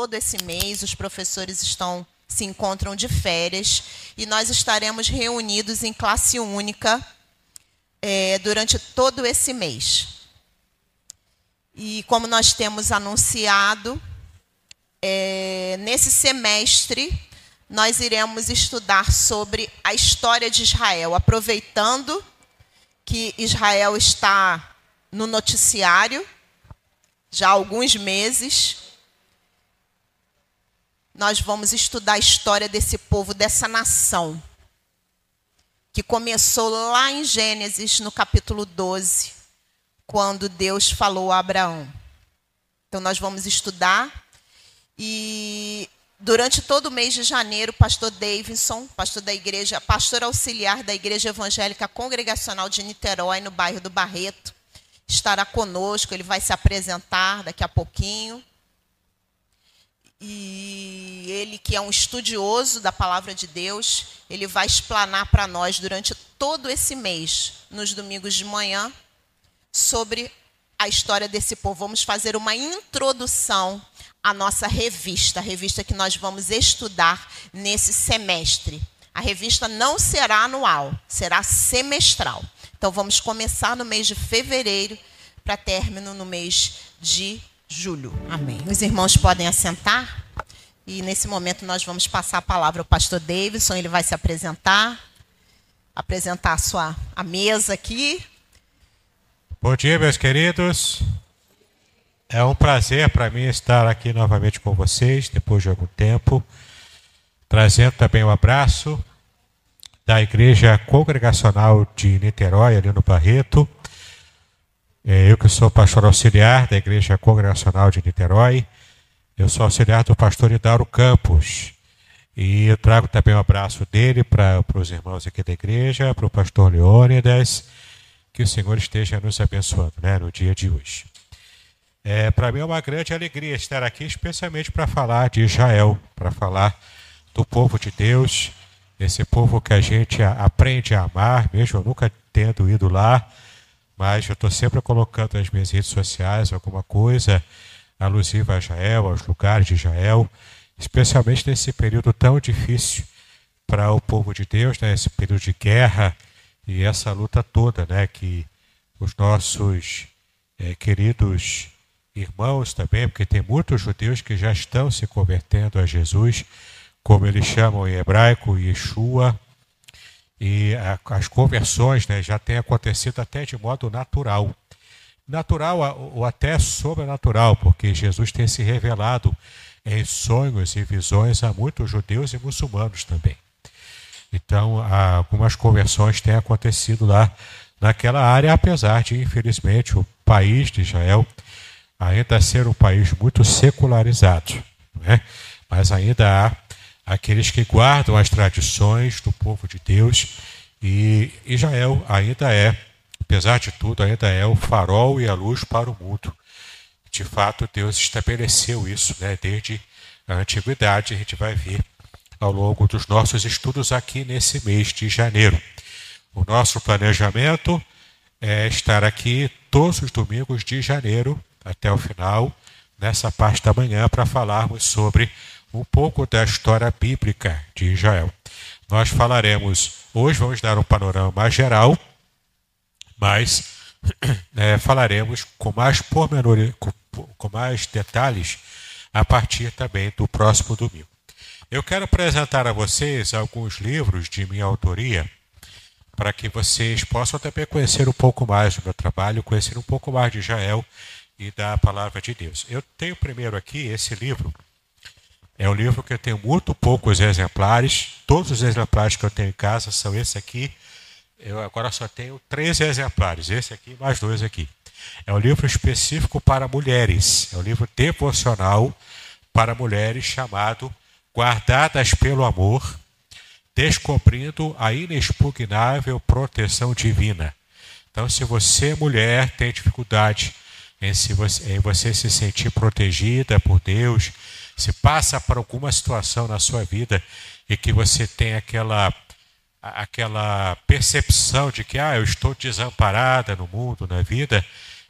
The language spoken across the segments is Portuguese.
todo esse mês. Os professores estão se encontram de férias e nós estaremos reunidos em classe única é, durante todo esse mês. E como nós temos anunciado, é, nesse semestre nós iremos estudar sobre a história de Israel, aproveitando que Israel está no noticiário já há alguns meses. Nós vamos estudar a história desse povo, dessa nação, que começou lá em Gênesis, no capítulo 12, quando Deus falou a Abraão. Então, nós vamos estudar e durante todo o mês de janeiro, o pastor Davidson, pastor da igreja, pastor auxiliar da Igreja Evangélica Congregacional de Niterói, no bairro do Barreto, estará conosco, ele vai se apresentar daqui a pouquinho. E ele, que é um estudioso da palavra de Deus, ele vai explanar para nós durante todo esse mês, nos domingos de manhã, sobre a história desse povo. Vamos fazer uma introdução à nossa revista, a revista que nós vamos estudar nesse semestre. A revista não será anual, será semestral. Então vamos começar no mês de fevereiro para término no mês de julho. Amém. Os irmãos podem assentar. E nesse momento nós vamos passar a palavra ao pastor Davidson, ele vai se apresentar, apresentar a sua a mesa aqui, Bom dia, meus queridos. É um prazer para mim estar aqui novamente com vocês, depois de algum tempo, trazendo também um abraço da Igreja Congregacional de Niterói, ali no Barreto. É, eu que sou pastor auxiliar da Igreja Congregacional de Niterói, eu sou auxiliar do pastor Idauro Campos. E eu trago também um abraço dele para os irmãos aqui da igreja, para o pastor Leônidas que o Senhor esteja nos abençoando né, no dia de hoje. É, para mim é uma grande alegria estar aqui, especialmente para falar de Israel, para falar do povo de Deus, esse povo que a gente aprende a amar, mesmo nunca tendo ido lá, mas eu estou sempre colocando nas minhas redes sociais alguma coisa. Alusiva a Israel, aos lugares de Israel, especialmente nesse período tão difícil para o povo de Deus, né, esse período de guerra, e essa luta toda, né, que os nossos é, queridos irmãos também, porque tem muitos judeus que já estão se convertendo a Jesus, como eles chamam em hebraico, Yeshua, e as conversões né, já têm acontecido até de modo natural. Natural ou até sobrenatural, porque Jesus tem se revelado em sonhos e visões a muitos judeus e muçulmanos também. Então, algumas conversões têm acontecido lá naquela área, apesar de, infelizmente, o país de Israel ainda ser um país muito secularizado. Né? Mas ainda há aqueles que guardam as tradições do povo de Deus e Israel ainda é, apesar de tudo, ainda é o farol e a luz para o mundo. De fato, Deus estabeleceu isso né? desde a antiguidade, a gente vai ver ao longo dos nossos estudos aqui nesse mês de janeiro. O nosso planejamento é estar aqui todos os domingos de janeiro até o final, nessa parte da manhã, para falarmos sobre um pouco da história bíblica de Israel. Nós falaremos, hoje vamos dar um panorama geral, mas é, falaremos com mais pormenores, com, com mais detalhes a partir também do próximo domingo. Eu quero apresentar a vocês alguns livros de minha autoria para que vocês possam também conhecer um pouco mais do meu trabalho, conhecer um pouco mais de Israel e da palavra de Deus. Eu tenho primeiro aqui esse livro. É um livro que eu tenho muito poucos exemplares. Todos os exemplares que eu tenho em casa são esse aqui. Eu agora só tenho três exemplares, esse aqui mais dois aqui. É um livro específico para mulheres. É um livro devocional para mulheres chamado guardadas pelo amor, descobrindo a inexpugnável proteção divina. Então, se você, mulher, tem dificuldade em, se você, em você se sentir protegida por Deus, se passa por alguma situação na sua vida e que você tem aquela aquela percepção de que ah, eu estou desamparada no mundo, na vida,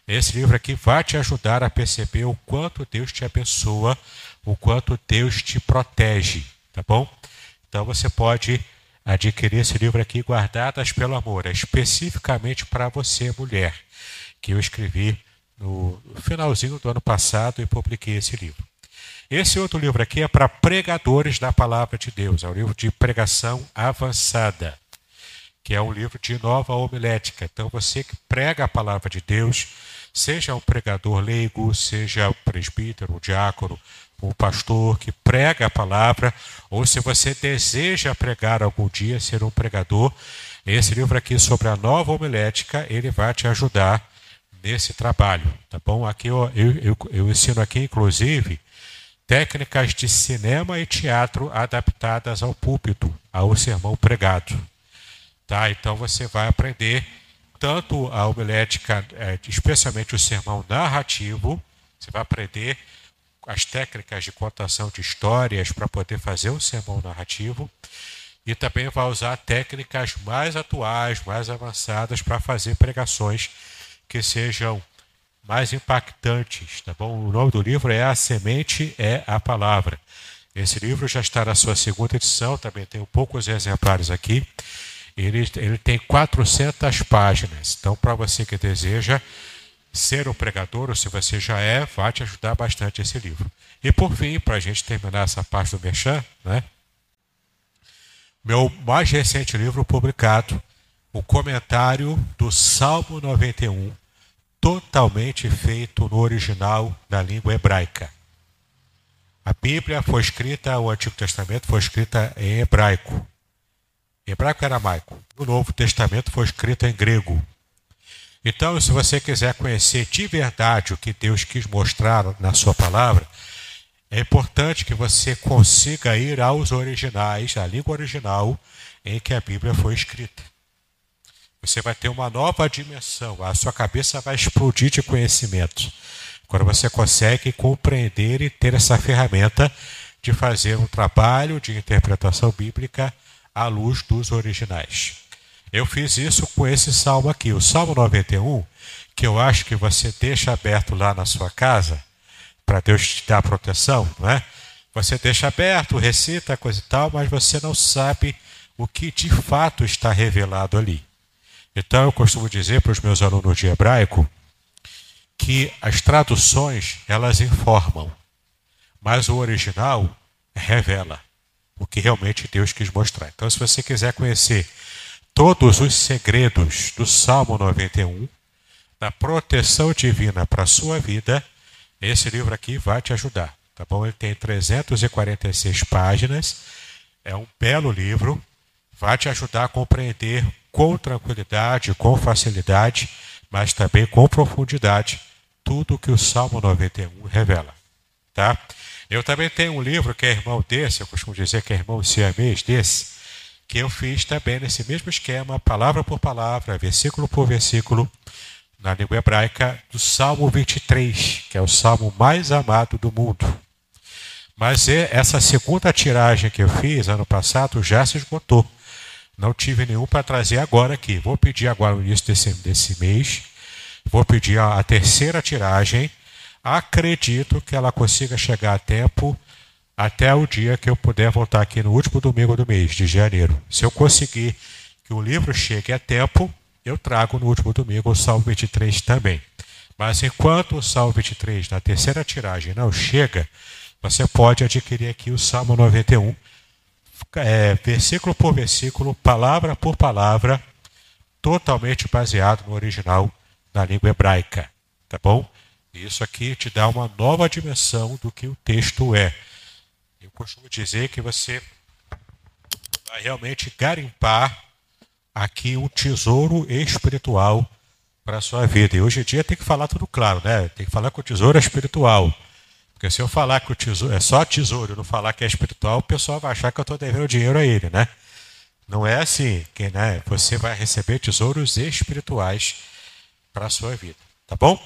esse livro aqui vai te ajudar a perceber o quanto Deus te abençoa o quanto Deus te protege, tá bom? Então você pode adquirir esse livro aqui, Guardadas pelo Amor, é especificamente para você, mulher, que eu escrevi no finalzinho do ano passado e publiquei esse livro. Esse outro livro aqui é para pregadores da palavra de Deus, é um livro de pregação avançada, que é um livro de nova homilética. Então você que prega a palavra de Deus, seja um pregador leigo, seja um presbítero, um diácono, um pastor que prega a palavra, ou se você deseja pregar algum dia, ser um pregador, esse livro aqui sobre a nova homilética, ele vai te ajudar nesse trabalho, tá bom? Aqui eu, eu, eu ensino aqui, inclusive, técnicas de cinema e teatro adaptadas ao púlpito, ao sermão pregado. Tá? Então você vai aprender tanto a homilética, é, especialmente o sermão narrativo, você vai aprender as técnicas de contação de histórias para poder fazer um sermão narrativo e também vai usar técnicas mais atuais, mais avançadas para fazer pregações que sejam mais impactantes, tá bom? O nome do livro é A Semente é a Palavra. Esse livro já está na sua segunda edição, também tem poucos exemplares aqui. Ele, ele tem 400 páginas. Então, para você que deseja ser um pregador, ou se você já é, vai te ajudar bastante esse livro. E por fim, para a gente terminar essa parte do Merchan, né? meu mais recente livro publicado, o comentário do Salmo 91, totalmente feito no original da língua hebraica. A Bíblia foi escrita, o Antigo Testamento foi escrita em hebraico, hebraico aramaico. O Novo Testamento foi escrito em grego. Então, se você quiser conhecer de verdade o que Deus quis mostrar na sua palavra, é importante que você consiga ir aos originais, à língua original em que a Bíblia foi escrita. Você vai ter uma nova dimensão, a sua cabeça vai explodir de conhecimento. Quando você consegue compreender e ter essa ferramenta de fazer um trabalho de interpretação bíblica à luz dos originais. Eu fiz isso com esse salmo aqui, o Salmo 91, que eu acho que você deixa aberto lá na sua casa, para Deus te dar proteção, não é? Você deixa aberto, recita, coisa e tal, mas você não sabe o que de fato está revelado ali. Então eu costumo dizer para os meus alunos de hebraico que as traduções elas informam, mas o original revela o que realmente Deus quis mostrar. Então, se você quiser conhecer todos os segredos do Salmo 91, da proteção divina para a sua vida, esse livro aqui vai te ajudar, tá bom? Ele tem 346 páginas, é um belo livro, vai te ajudar a compreender com tranquilidade, com facilidade, mas também com profundidade tudo o que o Salmo 91 revela, tá? Eu também tenho um livro que é irmão desse, eu costumo dizer que é irmão siamês desse, que eu fiz também nesse mesmo esquema, palavra por palavra, versículo por versículo, na língua hebraica, do Salmo 23, que é o salmo mais amado do mundo. Mas é, essa segunda tiragem que eu fiz ano passado já se esgotou. Não tive nenhum para trazer agora aqui. Vou pedir agora no início desse, desse mês. Vou pedir a, a terceira tiragem. Acredito que ela consiga chegar a tempo até o dia que eu puder voltar aqui no último domingo do mês de janeiro. Se eu conseguir que o livro chegue a tempo, eu trago no último domingo o Salmo 23 também. Mas enquanto o Salmo 23 na terceira tiragem não chega, você pode adquirir aqui o Salmo 91, é, versículo por versículo, palavra por palavra, totalmente baseado no original na língua hebraica. Tá bom? Isso aqui te dá uma nova dimensão do que o texto é. Eu costumo dizer que você vai realmente garimpar aqui um tesouro espiritual para a sua vida. E hoje em dia tem que falar tudo claro, né? Tem que falar que o tesouro espiritual. Porque se eu falar que o tesouro é só tesouro não falar que é espiritual, o pessoal vai achar que eu estou devendo dinheiro a ele, né? Não é assim, que né, você vai receber tesouros espirituais para a sua vida, tá bom?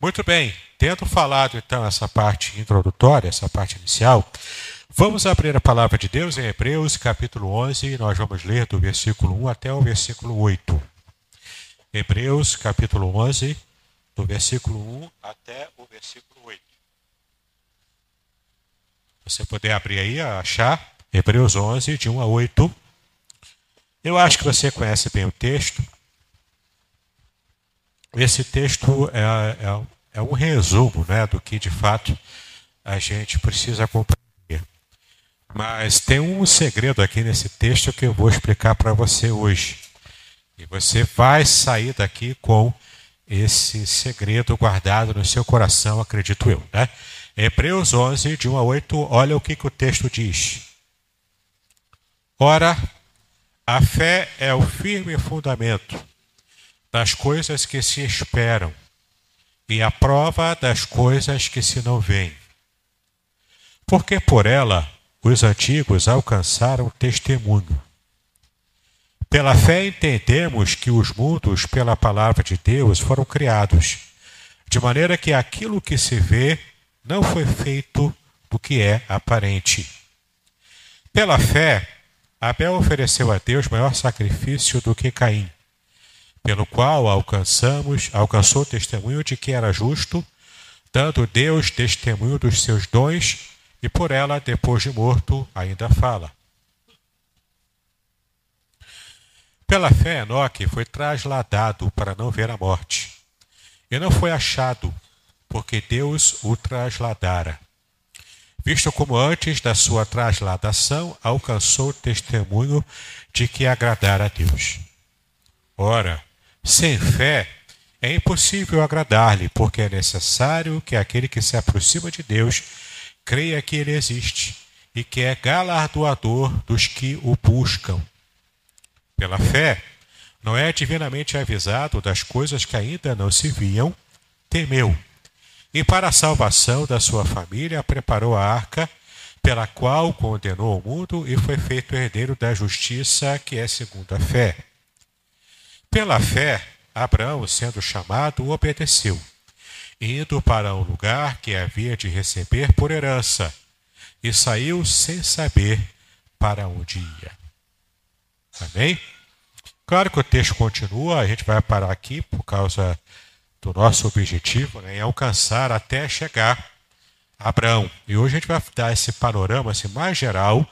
Muito bem, tendo falado então essa parte introdutória, essa parte inicial, vamos abrir a palavra de Deus em Hebreus capítulo 11 e nós vamos ler do versículo 1 até o versículo 8. Hebreus capítulo 11, do versículo 1 até o versículo 8. Você puder abrir aí, achar, Hebreus 11, de 1 a 8. Eu acho que você conhece bem o texto. Esse texto é, é, é um resumo né, do que de fato a gente precisa compreender. Mas tem um segredo aqui nesse texto que eu vou explicar para você hoje. E você vai sair daqui com esse segredo guardado no seu coração, acredito eu. Né? Hebreus 11, de 1 a 8, olha o que, que o texto diz. Ora, a fé é o firme fundamento das coisas que se esperam e a prova das coisas que se não veem. Porque por ela os antigos alcançaram testemunho. Pela fé entendemos que os mundos, pela palavra de Deus, foram criados, de maneira que aquilo que se vê não foi feito do que é aparente. Pela fé, Abel ofereceu a Deus maior sacrifício do que Caim, pelo qual alcançamos, alcançou testemunho de que era justo, dando Deus testemunho dos seus dons, e por ela, depois de morto, ainda fala. Pela fé, Enoque foi trasladado para não ver a morte, e não foi achado porque Deus o trasladara. Visto como antes da sua trasladação alcançou testemunho de que agradara a Deus. Ora, sem fé é impossível agradar-lhe, porque é necessário que aquele que se aproxima de Deus creia que ele existe e que é galardoador dos que o buscam. Pela fé, Noé, divinamente avisado das coisas que ainda não se viam, temeu e para a salvação da sua família preparou a arca, pela qual condenou o mundo e foi feito herdeiro da justiça, que é segundo a fé. Pela fé, Abraão, sendo chamado, obedeceu, indo para um lugar que havia de receber por herança, e saiu sem saber para onde ia. Amém? Claro que o texto continua, a gente vai parar aqui por causa do nosso objetivo né, em alcançar até chegar a Abraão. E hoje a gente vai dar esse panorama assim, mais geral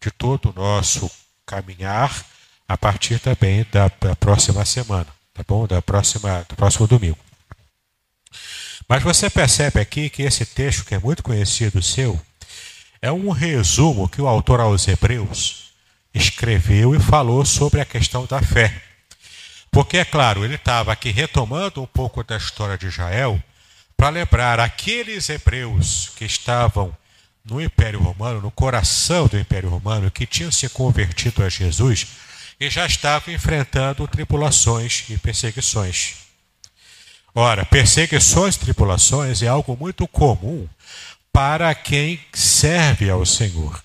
de todo o nosso caminhar a partir também da, da próxima semana, tá bom? Da próxima, do próximo domingo. Mas você percebe aqui que esse texto, que é muito conhecido seu, é um resumo que o autor aos Hebreus escreveu e falou sobre a questão da fé. Porque, é claro, ele estava aqui retomando um pouco da história de Israel para lembrar aqueles hebreus que estavam no Império Romano, no coração do Império Romano, que tinham se convertido a Jesus e já estavam enfrentando tribulações e perseguições. Ora, perseguições e tribulações é algo muito comum para quem serve ao Senhor.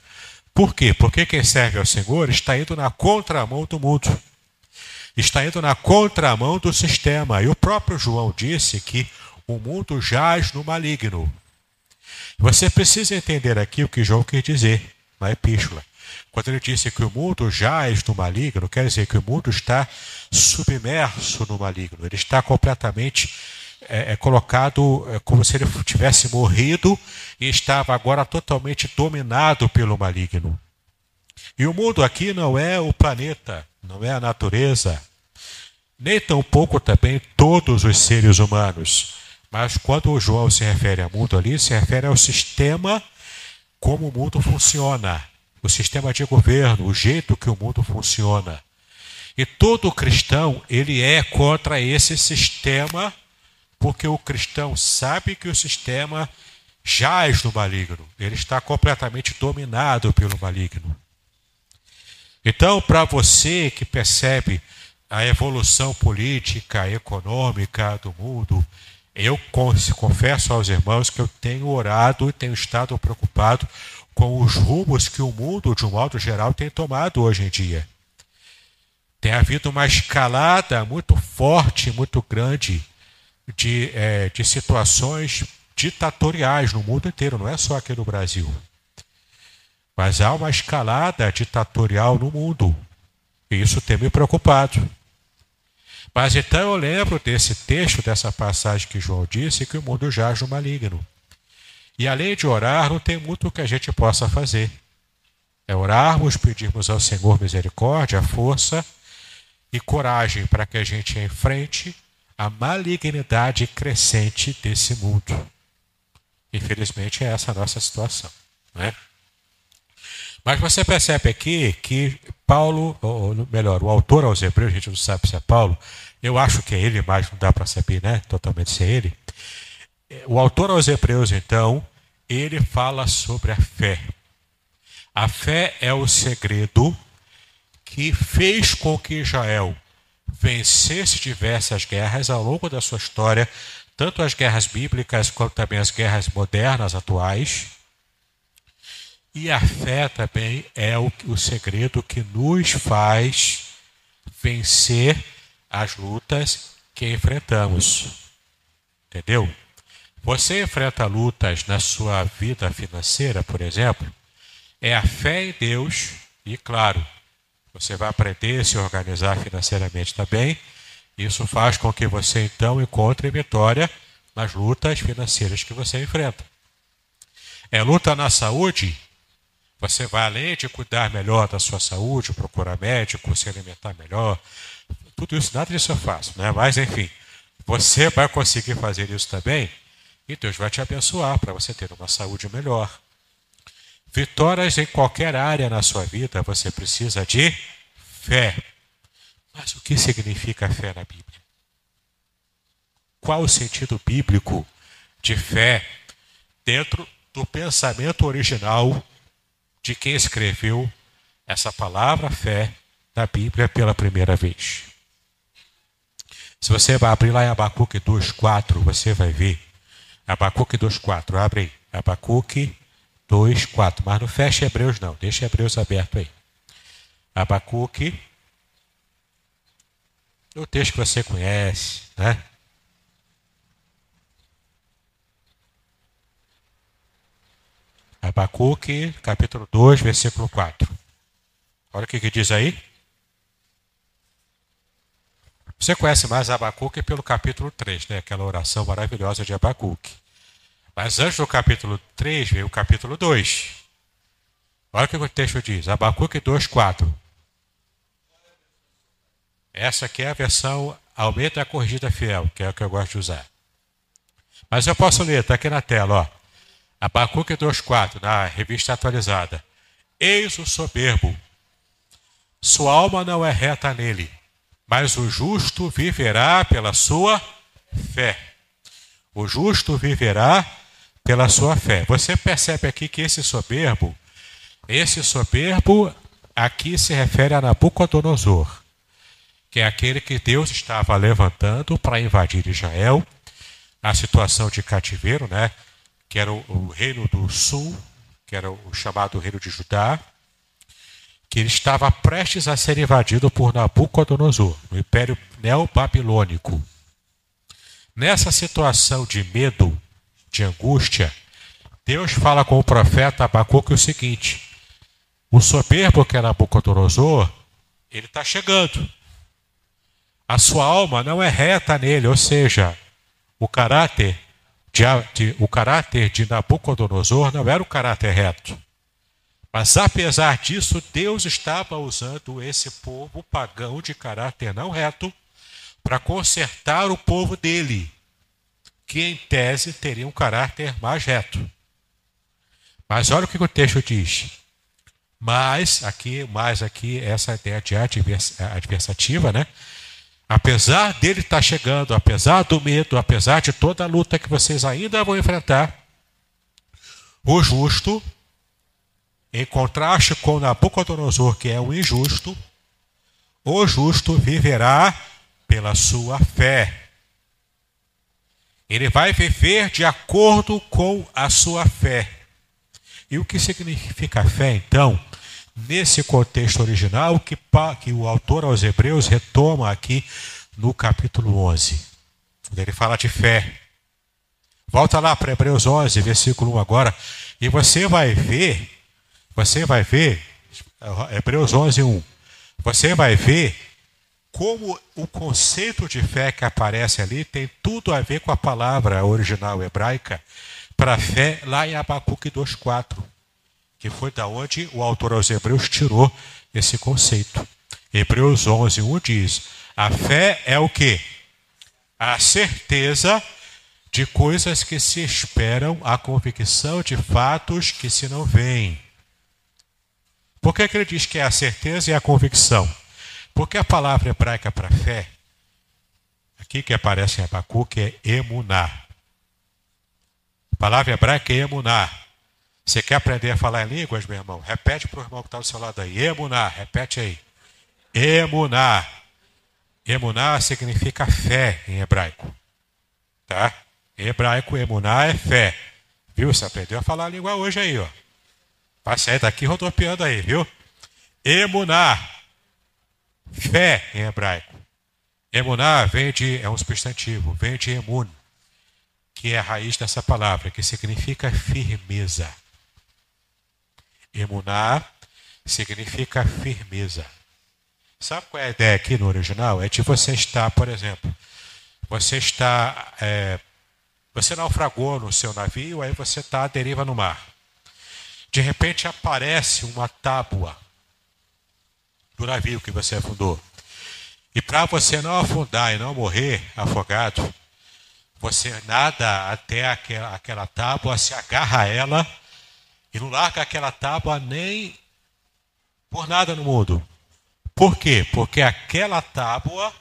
Por quê? Porque quem serve ao Senhor está indo na contramão do mundo está indo na contramão do sistema. E o próprio João disse que o mundo jaz no maligno. Você precisa entender aqui o que João quer dizer na epístola. Quando ele disse que o mundo jaz no maligno, quer dizer que o mundo está submerso no maligno. Ele está completamente é, é colocado é, como se ele tivesse morrido e estava agora totalmente dominado pelo maligno. E o mundo aqui não é o planeta, não é a natureza, nem tampouco também todos os seres humanos. Mas quando o João se refere a mundo ali, se refere ao sistema como o mundo funciona, o sistema de governo, o jeito que o mundo funciona. E todo cristão, ele é contra esse sistema, porque o cristão sabe que o sistema jaz no maligno, ele está completamente dominado pelo maligno. Então, para você que percebe a evolução política, econômica do mundo, eu confesso aos irmãos que eu tenho orado e tenho estado preocupado com os rumos que o mundo, de um modo geral, tem tomado hoje em dia. Tem havido uma escalada muito forte, muito grande de, é, de situações ditatoriais no mundo inteiro, não é só aqui no Brasil. Mas há uma escalada ditatorial no mundo. E isso tem me preocupado. Mas então eu lembro desse texto, dessa passagem que João disse, que o mundo jaz no maligno. E além de orar, não tem muito que a gente possa fazer. É orarmos, pedirmos ao Senhor misericórdia, força e coragem para que a gente enfrente a malignidade crescente desse mundo. Infelizmente, é essa a nossa situação. Né? Mas você percebe aqui que Paulo, ou melhor, o autor aos Hebreus, a gente não sabe se é Paulo, eu acho que é ele, mas não dá para saber né, totalmente se é ele. O autor aos Hebreus, então, ele fala sobre a fé. A fé é o segredo que fez com que Israel vencesse diversas guerras ao longo da sua história, tanto as guerras bíblicas quanto também as guerras modernas atuais. E a fé também é o, o segredo que nos faz vencer as lutas que enfrentamos. Entendeu? Você enfrenta lutas na sua vida financeira, por exemplo, é a fé em Deus e, claro, você vai aprender a se organizar financeiramente também. Isso faz com que você então encontre vitória nas lutas financeiras que você enfrenta. É luta na saúde. Você vai além de cuidar melhor da sua saúde, procurar médico, se alimentar melhor. Tudo isso, nada disso é fácil, né? Mas enfim, você vai conseguir fazer isso também e Deus vai te abençoar para você ter uma saúde melhor. Vitórias em qualquer área na sua vida, você precisa de fé. Mas o que significa fé na Bíblia? Qual o sentido bíblico de fé dentro do pensamento original de quem escreveu essa palavra fé na Bíblia pela primeira vez? Se você vai abrir lá em Abacuque 2,4, você vai ver. Abacuque 2,4, abre aí. Abacuque 2, 4. Mas não fecha Hebreus, não. Deixa Hebreus aberto aí. Abacuque. O texto que você conhece, né? Abacuque, capítulo 2, versículo 4. Olha o que, que diz aí. Você conhece mais Abacuque pelo capítulo 3, né? aquela oração maravilhosa de Abacuque. Mas antes do capítulo 3 veio o capítulo 2. Olha o que o texto diz, Abacuque 2, 4. Essa aqui é a versão Aumenta a Corrigida Fiel, que é o que eu gosto de usar. Mas eu posso ler, está aqui na tela, ó. Abacuque 2,4, na revista atualizada. Eis o soberbo, sua alma não é reta nele, mas o justo viverá pela sua fé. O justo viverá pela sua fé. Você percebe aqui que esse soberbo, esse soberbo aqui se refere a Nabucodonosor, que é aquele que Deus estava levantando para invadir Israel, a situação de cativeiro, né? Que era o, reino do sul, que era o chamado reino de Judá, que ele estava prestes a ser invadido por Nabucodonosor, no Império Neobabilônico. Nessa situação de medo, de angústia, Deus fala com o profeta Abacuque o seguinte: o soberbo que é Nabucodonosor, ele está chegando. A sua alma não é reta nele, ou seja, o caráter de, de, o caráter de Nabucodonosor não era o caráter reto. Mas apesar disso, Deus estava usando esse povo pagão de caráter não reto para consertar o povo dele que em tese teria um caráter mais reto. Mas olha o que o texto diz. Mas, aqui, mais aqui, essa ideia de adversativa, né? Apesar dele estar chegando, apesar do medo, apesar de toda a luta que vocês ainda vão enfrentar, o justo, em contraste com Nabucodonosor, que é o injusto, o justo viverá pela sua fé. Ele vai viver de acordo com a sua fé. E o que significa fé, então? Nesse contexto original, que, que o autor aos Hebreus retoma aqui no capítulo 11, quando ele fala de fé. Volta lá para Hebreus 11, versículo 1 agora, e você vai ver, você vai ver, Hebreus 11, 1, você vai ver como o conceito de fé que aparece ali tem tudo a ver com a palavra original hebraica para fé lá em Abacuque 2,4, que foi da onde o autor aos Hebreus tirou esse conceito. Hebreus 11, 1 diz: A fé é o que? A certeza de coisas que se esperam, a convicção de fatos que se não veem. Por que, que ele diz que é a certeza e a convicção? Porque a palavra hebraica para fé, aqui que aparece em Abacuque, é emuná. A palavra hebraica é emuná. Você quer aprender a falar em línguas, meu irmão? Repete para o irmão que está do seu lado aí. Emuná, repete aí. Emuná. Emuná significa fé em hebraico. Tá? Em hebraico, emuná é fé. Viu? Você aprendeu a falar a língua hoje aí, ó. Sair daqui rodopiando aí, viu? Emuná. Fé em hebraico. Emuná vem de, é um substantivo, vem de emun, que é a raiz dessa palavra, que significa firmeza. Emuná significa firmeza. Sabe qual é a ideia aqui no original? É de você estar, por exemplo, você está, é, você naufragou no seu navio, aí você está à deriva no mar. De repente aparece uma tábua do navio que você afundou. E para você não afundar e não morrer afogado, você nada até aquela, aquela tábua, se agarra a ela e não larga aquela tábua nem por nada no mundo. Por quê? Porque aquela tábua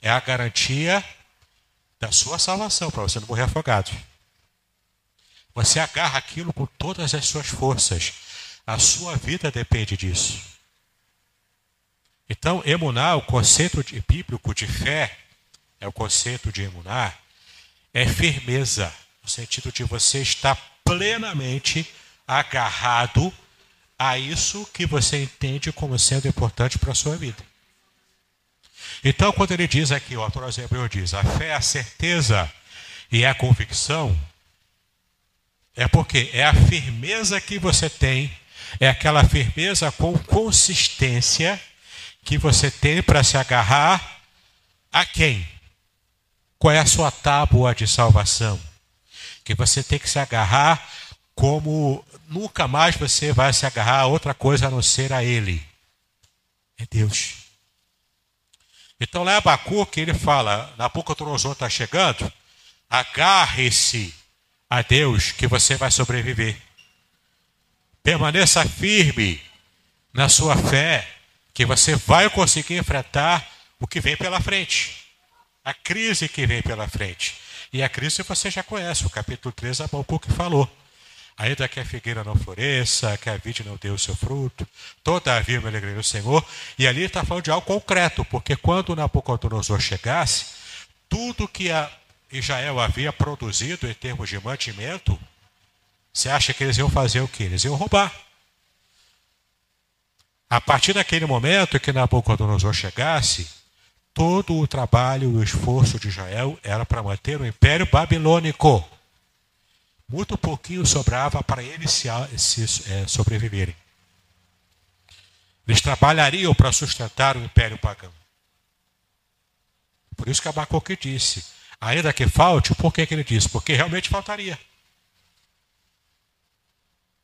é a garantia da sua salvação, para você não morrer afogado. Você agarra aquilo com todas as suas forças. A sua vida depende disso. Então, emunar, o conceito de, bíblico de fé, é o conceito de emunar, é firmeza, no sentido de você estar plenamente agarrado a isso que você entende como sendo importante para a sua vida. Então, quando ele diz aqui, o autor aos Hebreus diz, a fé é a certeza e é a convicção, é porque é a firmeza que você tem, é aquela firmeza com consistência que você tem para se agarrar a quem? Qual é a sua tábua de salvação? Que você tem que se agarrar como nunca mais você vai se agarrar a outra coisa a não ser a Ele. É Deus. Então lá em Abacuque ele fala, Nabucodonosor está chegando, agarre-se a Deus que você vai sobreviver. Permaneça firme na sua fé, que você vai conseguir enfrentar o que vem pela frente. A crise que vem pela frente. E a crise você já conhece, o capítulo 3 Abacuque falou. Ainda que a figueira não floresça, que a vide não dê o seu fruto, todavia me alegrei no Senhor. E ali está falando de algo concreto, porque quando Nabucodonosor chegasse, tudo que Israel havia produzido em termos de mantimento, você acha que eles iam fazer o que? Eles iam roubar. A partir daquele momento que Nabucodonosor chegasse, todo o trabalho e o esforço de Israel era para manter o império babilônico muito pouquinho sobrava para eles se, se é, sobreviverem. Eles trabalhariam para sustentar o império pagão. Por isso que Abacuque disse, ainda que falte, por que, que ele disse? Porque realmente faltaria.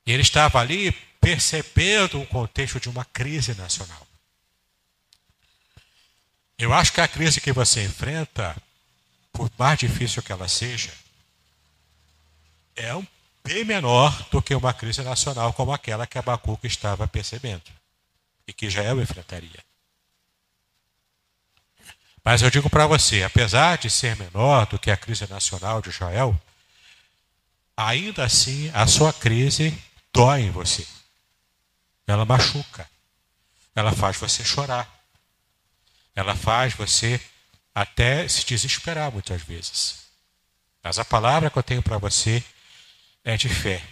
E ele estava ali percebendo o contexto de uma crise nacional. Eu acho que a crise que você enfrenta, por mais difícil que ela seja, é um bem menor do que uma crise nacional como aquela que Abacuque estava percebendo e que Israel enfrentaria. Mas eu digo para você, apesar de ser menor do que a crise nacional de Israel, ainda assim a sua crise dói em você. Ela machuca. Ela faz você chorar. Ela faz você até se desesperar muitas vezes. Mas a palavra que eu tenho para você é de fé.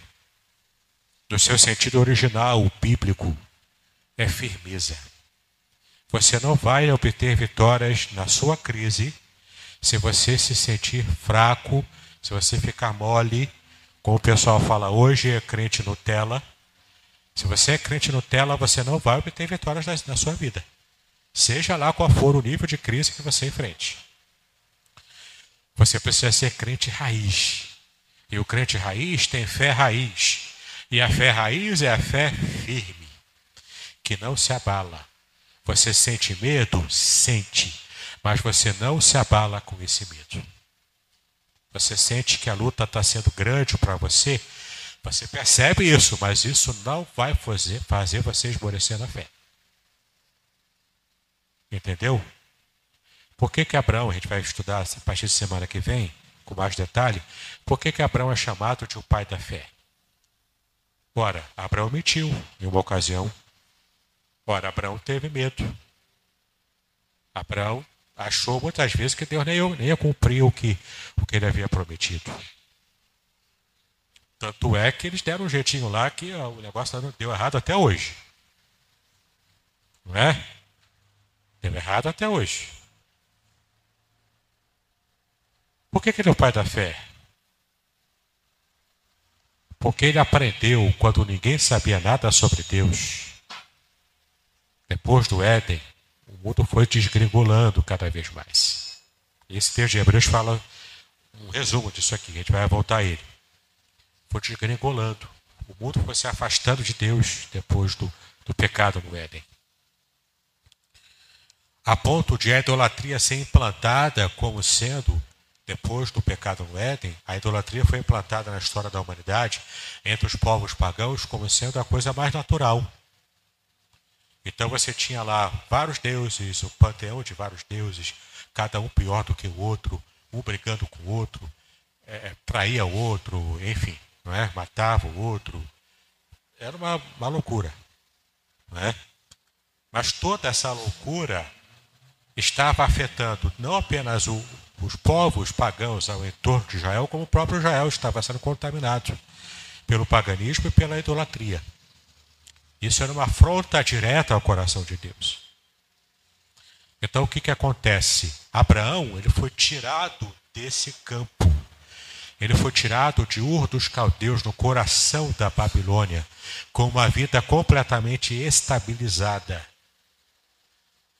No seu sentido original, bíblico, é firmeza. Você não vai obter vitórias na sua crise se você se sentir fraco, se você ficar mole, como o pessoal fala hoje, é crente Nutella. Se você é crente Nutella, você não vai obter vitórias na, na sua vida. Seja lá qual for o nível de crise que você enfrente. Você precisa ser crente raiz E o crente raiz tem fé raiz. E a fé raiz é a fé firme, que não se abala. Você sente medo? Sente. Mas você não se abala com esse medo. Você sente que a luta está sendo grande para você? Você percebe isso, mas isso não vai fazer, fazer você esmorecer na fé. Entendeu? Por que, que Abraão, a gente vai estudar a partir de semana que vem, com mais detalhe, por que, que Abraão é chamado de o pai da fé? Ora, Abraão mentiu em uma ocasião. Ora, Abraão teve medo. Abraão achou muitas vezes que Deus nem nem ia cumprir o que, o que ele havia prometido. Tanto é que eles deram um jeitinho lá que ó, o negócio deu errado até hoje. Não é? Deu errado até hoje. Por que, que ele é o pai da fé? Porque ele aprendeu quando ninguém sabia nada sobre Deus. Depois do Éden, o mundo foi desgringolando cada vez mais. Esse texto de Hebreus fala um resumo disso aqui, a gente vai voltar a ele. Foi desgringolando. O mundo foi se afastando de Deus depois do, do pecado no Éden. A ponto de a idolatria ser implantada como sendo depois do pecado no Éden, a idolatria foi implantada na história da humanidade entre os povos pagãos como sendo a coisa mais natural. Então você tinha lá vários deuses, o panteão de vários deuses, cada um pior do que o outro, um brigando com o outro, é, é traía o outro, enfim, não é? matava o outro. Era uma, uma loucura. Não é? Mas toda essa loucura estava afetando não apenas o, os povos pagãos ao entorno de Israel, como o próprio Israel estava sendo contaminado pelo paganismo e pela idolatria. Isso era uma afronta direta ao coração de Deus. Então o que, que acontece? Abraão ele foi tirado desse campo. Ele foi tirado de Ur dos Caldeus, no coração da Babilônia, com uma vida completamente estabilizada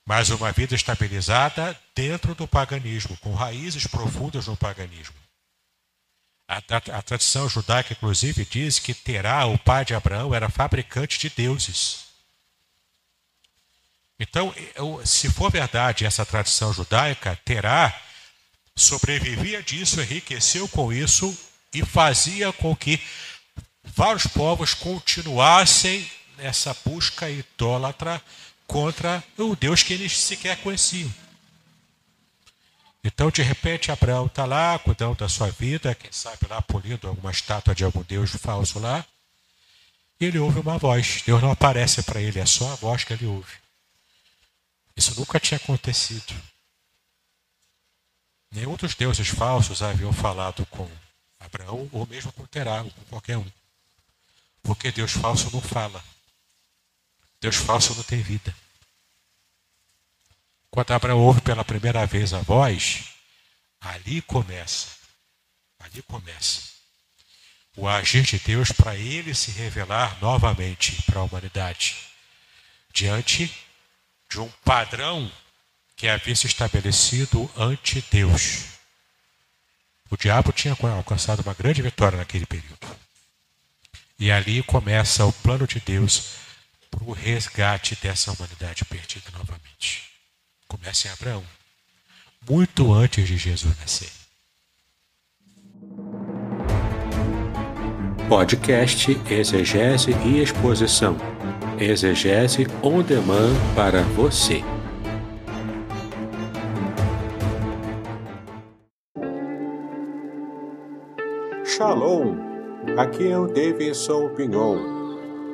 mas uma vida estabilizada dentro do paganismo, com raízes profundas no paganismo. A, a, a, tradição judaica, inclusive, diz que Terá, o pai de Abraão, era fabricante de deuses. Então, eu, se for verdade essa tradição judaica, Terá sobrevivia disso, enriqueceu com isso e fazia com que vários povos continuassem nessa busca idólatra contra o Deus que eles sequer conheciam. Então, de repente, Abraão está lá, cuidando da sua vida, quem sabe lá polindo alguma estátua de algum Deus falso lá, e ele ouve uma voz. Deus não aparece para ele, é só a voz que ele ouve. Isso nunca tinha acontecido. Nenhum dos deuses falsos haviam falado com Abraão, ou mesmo com Terá, ou com qualquer um. Porque Deus falso não fala. Deus falso não tem vida. Quando Abraão ouve pela primeira vez a voz, ali começa, ali começa o agir de Deus para ele se revelar novamente para a humanidade, diante de um padrão que havia se estabelecido ante Deus. O diabo tinha alcançado uma grande vitória naquele período. E ali começa o plano de Deus para o resgate dessa humanidade perdida novamente. Começa em Abraão, muito antes de Jesus nascer. Podcast Exegese e Exposição. Exegese on demand para você. Shalom! Aqui é o Davidson Pignon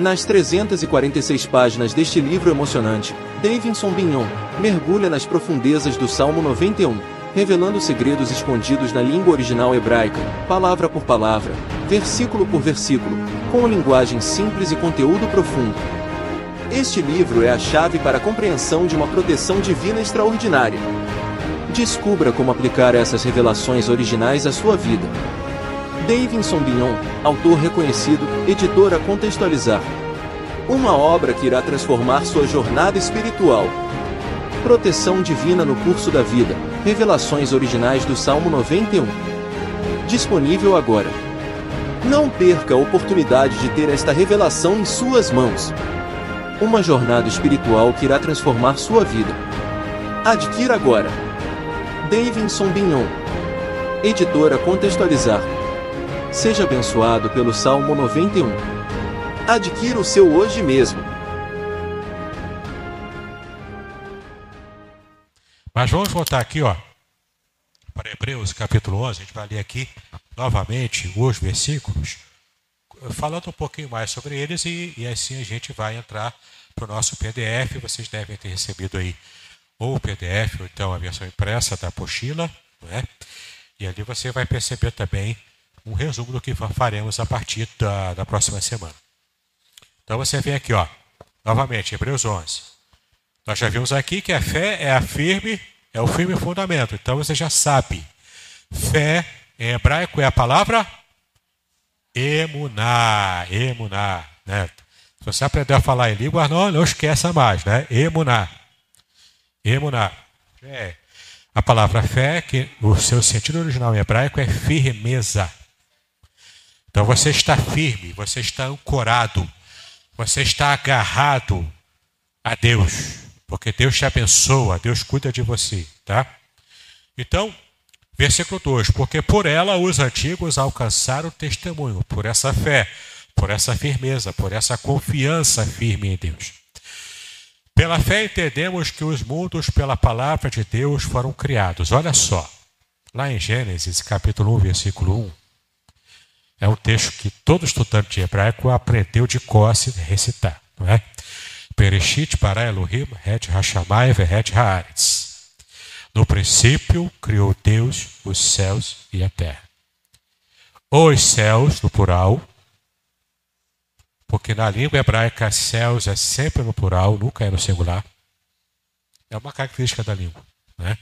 nas 346 páginas deste livro emocionante, Davidson Bignon mergulha nas profundezas do Salmo 91, revelando segredos escondidos na língua original hebraica, palavra por palavra, versículo por versículo, com linguagem simples e conteúdo profundo. Este livro é a chave para a compreensão de uma proteção divina extraordinária. Descubra como aplicar essas revelações originais à sua vida. Davidson Bignon, autor reconhecido, editora Contextualizar. Uma obra que irá transformar sua jornada espiritual. Proteção Divina no Curso da Vida. Revelações originais do Salmo 91. Disponível agora. Não perca a oportunidade de ter esta revelação em suas mãos. Uma jornada espiritual que irá transformar sua vida. Adquira agora. Davidson Bignon. Editora Contextualizar. Seja abençoado pelo Salmo 91. Adquira o seu hoje mesmo. Mas vamos voltar aqui, ó, para Hebreus capítulo 11. A gente vai ler aqui novamente os versículos, falando um pouquinho mais sobre eles e, e assim a gente vai entrar para o nosso PDF. Vocês devem ter recebido aí ou o PDF ou então a versão impressa da apostila, né? E ali você vai perceber também um resumo do que faremos a partir da, da próxima semana. Então você vem aqui, ó, novamente, Hebreus 11. Nós já vimos aqui que a fé é a firme, é o firme fundamento. Então você já sabe. Fé em hebraico é a palavra emuná, emuná, né? Se você aprender a falar em língua, não, não esqueça mais, né? Emuná. Emuná. É. A palavra fé, que o seu sentido original em hebraico é firmeza. Então você está firme, você está ancorado, você está agarrado a Deus, porque Deus te abençoa, Deus cuida de você, tá? Então, versículo 2: Porque por ela os antigos alcançaram testemunho, por essa fé, por essa firmeza, por essa confiança firme em Deus. Pela fé entendemos que os mundos, pela palavra de Deus, foram criados. Olha só, lá em Gênesis, capítulo 1, versículo 1, é um texto que todo estudante de hebraico aprendeu de cosse recitar, não é? Pereshit bara Elohim het hashamai vehet haaretz. No princípio criou Deus os céus e a terra. Os céus, no plural, porque na língua hebraica céus é sempre no plural, nunca é no singular. É uma característica da língua, né?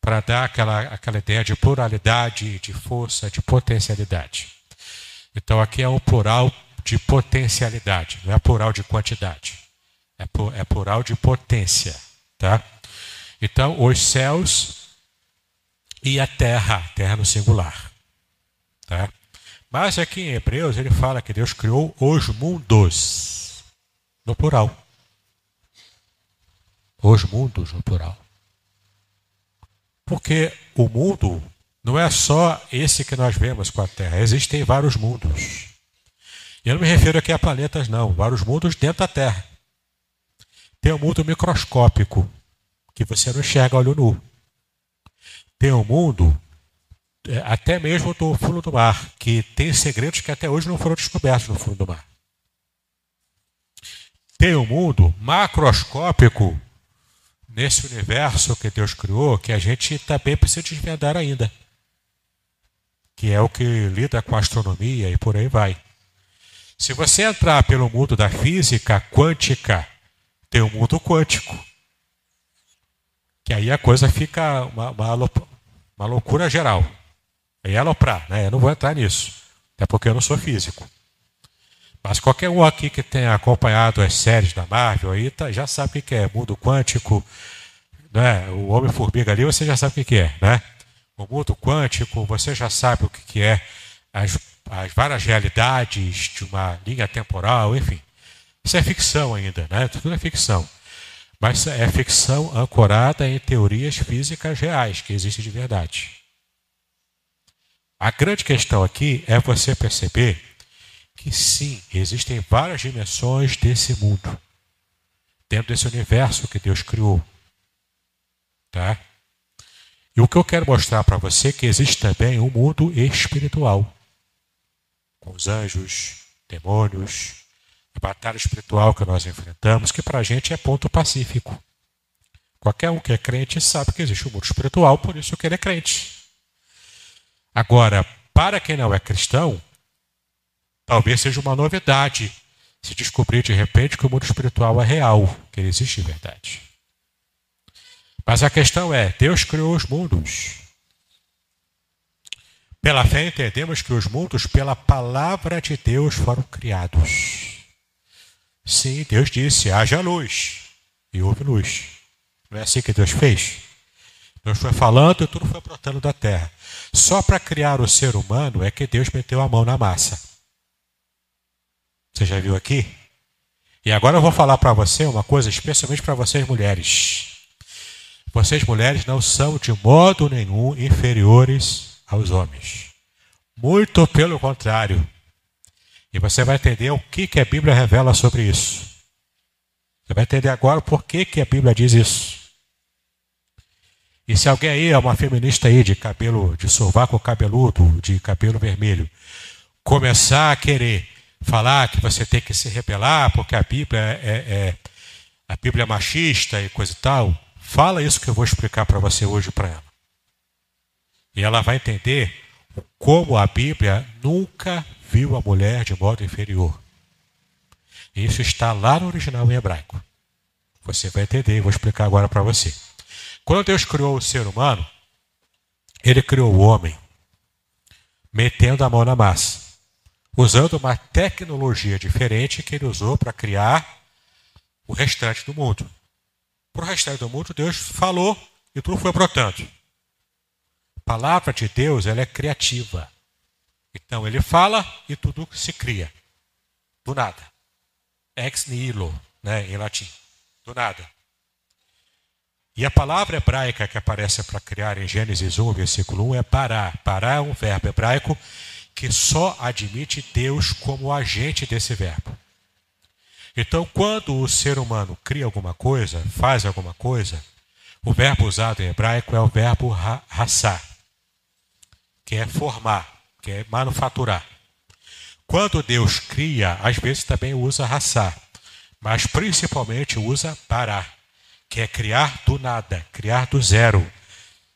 Para dar aquela, aquela ideia de pluralidade, de força, de potencialidade. Então aqui é um plural de potencialidade, não é plural de quantidade. É, é plural de potência, tá? Então, os céus e a terra, terra no singular, tá? Mas aqui em Hebreus ele fala que Deus criou os mundos, no plural. Os mundos no plural. Porque o mundo não é só esse que nós vemos com a Terra, existem vários mundos. E eu não me refiro aqui a planetas, não, vários mundos dentro da Terra. Tem um mundo microscópico, que você não enxerga olho nu. Tem um mundo, é, até mesmo do fundo do mar, que tem segredos que até hoje não foram descobertos no fundo do mar. Tem um mundo macroscópico nesse universo que Deus criou, que a gente também precisa desvendar ainda que é o que lida com astronomia e por aí vai. Se você entrar pelo mundo da física quântica, tem o um mundo quântico. Que aí a coisa fica uma, uma, uma loucura geral. É aloprar, né? Eu não vou entrar nisso. Até porque eu não sou físico. Mas qualquer um aqui que tenha acompanhado as séries da Marvel aí tá, já sabe o que é mundo quântico, né? O Homem-Formiga ali você já sabe o que é, né? O mundo quântico, você já sabe o que é as, as várias realidades de uma linha temporal, enfim. Isso é ficção ainda, né? Tudo é ficção. Mas é ficção ancorada em teorias físicas reais, que existem de verdade. A grande questão aqui é você perceber que sim, existem várias dimensões desse mundo, dentro desse universo que Deus criou. Tá? E o que eu quero mostrar para você é que existe também um mundo espiritual, com os anjos, demônios, a batalha espiritual que nós enfrentamos, que para a gente é ponto pacífico. Qualquer um que é crente sabe que existe um mundo espiritual, por isso que ele é crente. Agora, para quem não é cristão, talvez seja uma novidade se descobrir de repente que o mundo espiritual é real, que ele existe de verdade. Mas a questão é: Deus criou os mundos. Pela fé entendemos que os mundos, pela palavra de Deus, foram criados. Sim, Deus disse: haja luz, e houve luz. Não é assim que Deus fez? Deus foi falando e tudo foi brotando da terra. Só para criar o ser humano é que Deus meteu a mão na massa. Você já viu aqui? E agora eu vou falar para você uma coisa, especialmente para vocês mulheres. Vocês mulheres não são de modo nenhum inferiores aos homens. Muito pelo contrário. E você vai entender o que, que a Bíblia revela sobre isso. Você vai entender agora por que, que a Bíblia diz isso. E se alguém aí é uma feminista aí de cabelo, de sovaco cabeludo, de cabelo vermelho, começar a querer falar que você tem que se rebelar porque a Bíblia é, é, é a Bíblia é machista e coisa e tal, Fala isso que eu vou explicar para você hoje para ela. E ela vai entender como a Bíblia nunca viu a mulher de modo inferior. Isso está lá no original em hebraico. Você vai entender, vou explicar agora para você. Quando Deus criou o ser humano, ele criou o homem metendo a mão na massa, usando uma tecnologia diferente que ele usou para criar o restante do mundo. Para o restante do mundo, Deus falou e tudo foi brotando. A palavra de Deus ela é criativa. Então ele fala e tudo se cria. Do nada. Ex nihilo, né, em latim. Do nada. E a palavra hebraica que aparece para criar em Gênesis 1, versículo 1 é pará. Pará é um verbo hebraico que só admite Deus como agente desse verbo. Então, quando o ser humano cria alguma coisa, faz alguma coisa, o verbo usado em hebraico é o verbo raçar, que é formar, que é manufaturar. Quando Deus cria, às vezes também usa raçar, mas principalmente usa parar, que é criar do nada, criar do zero,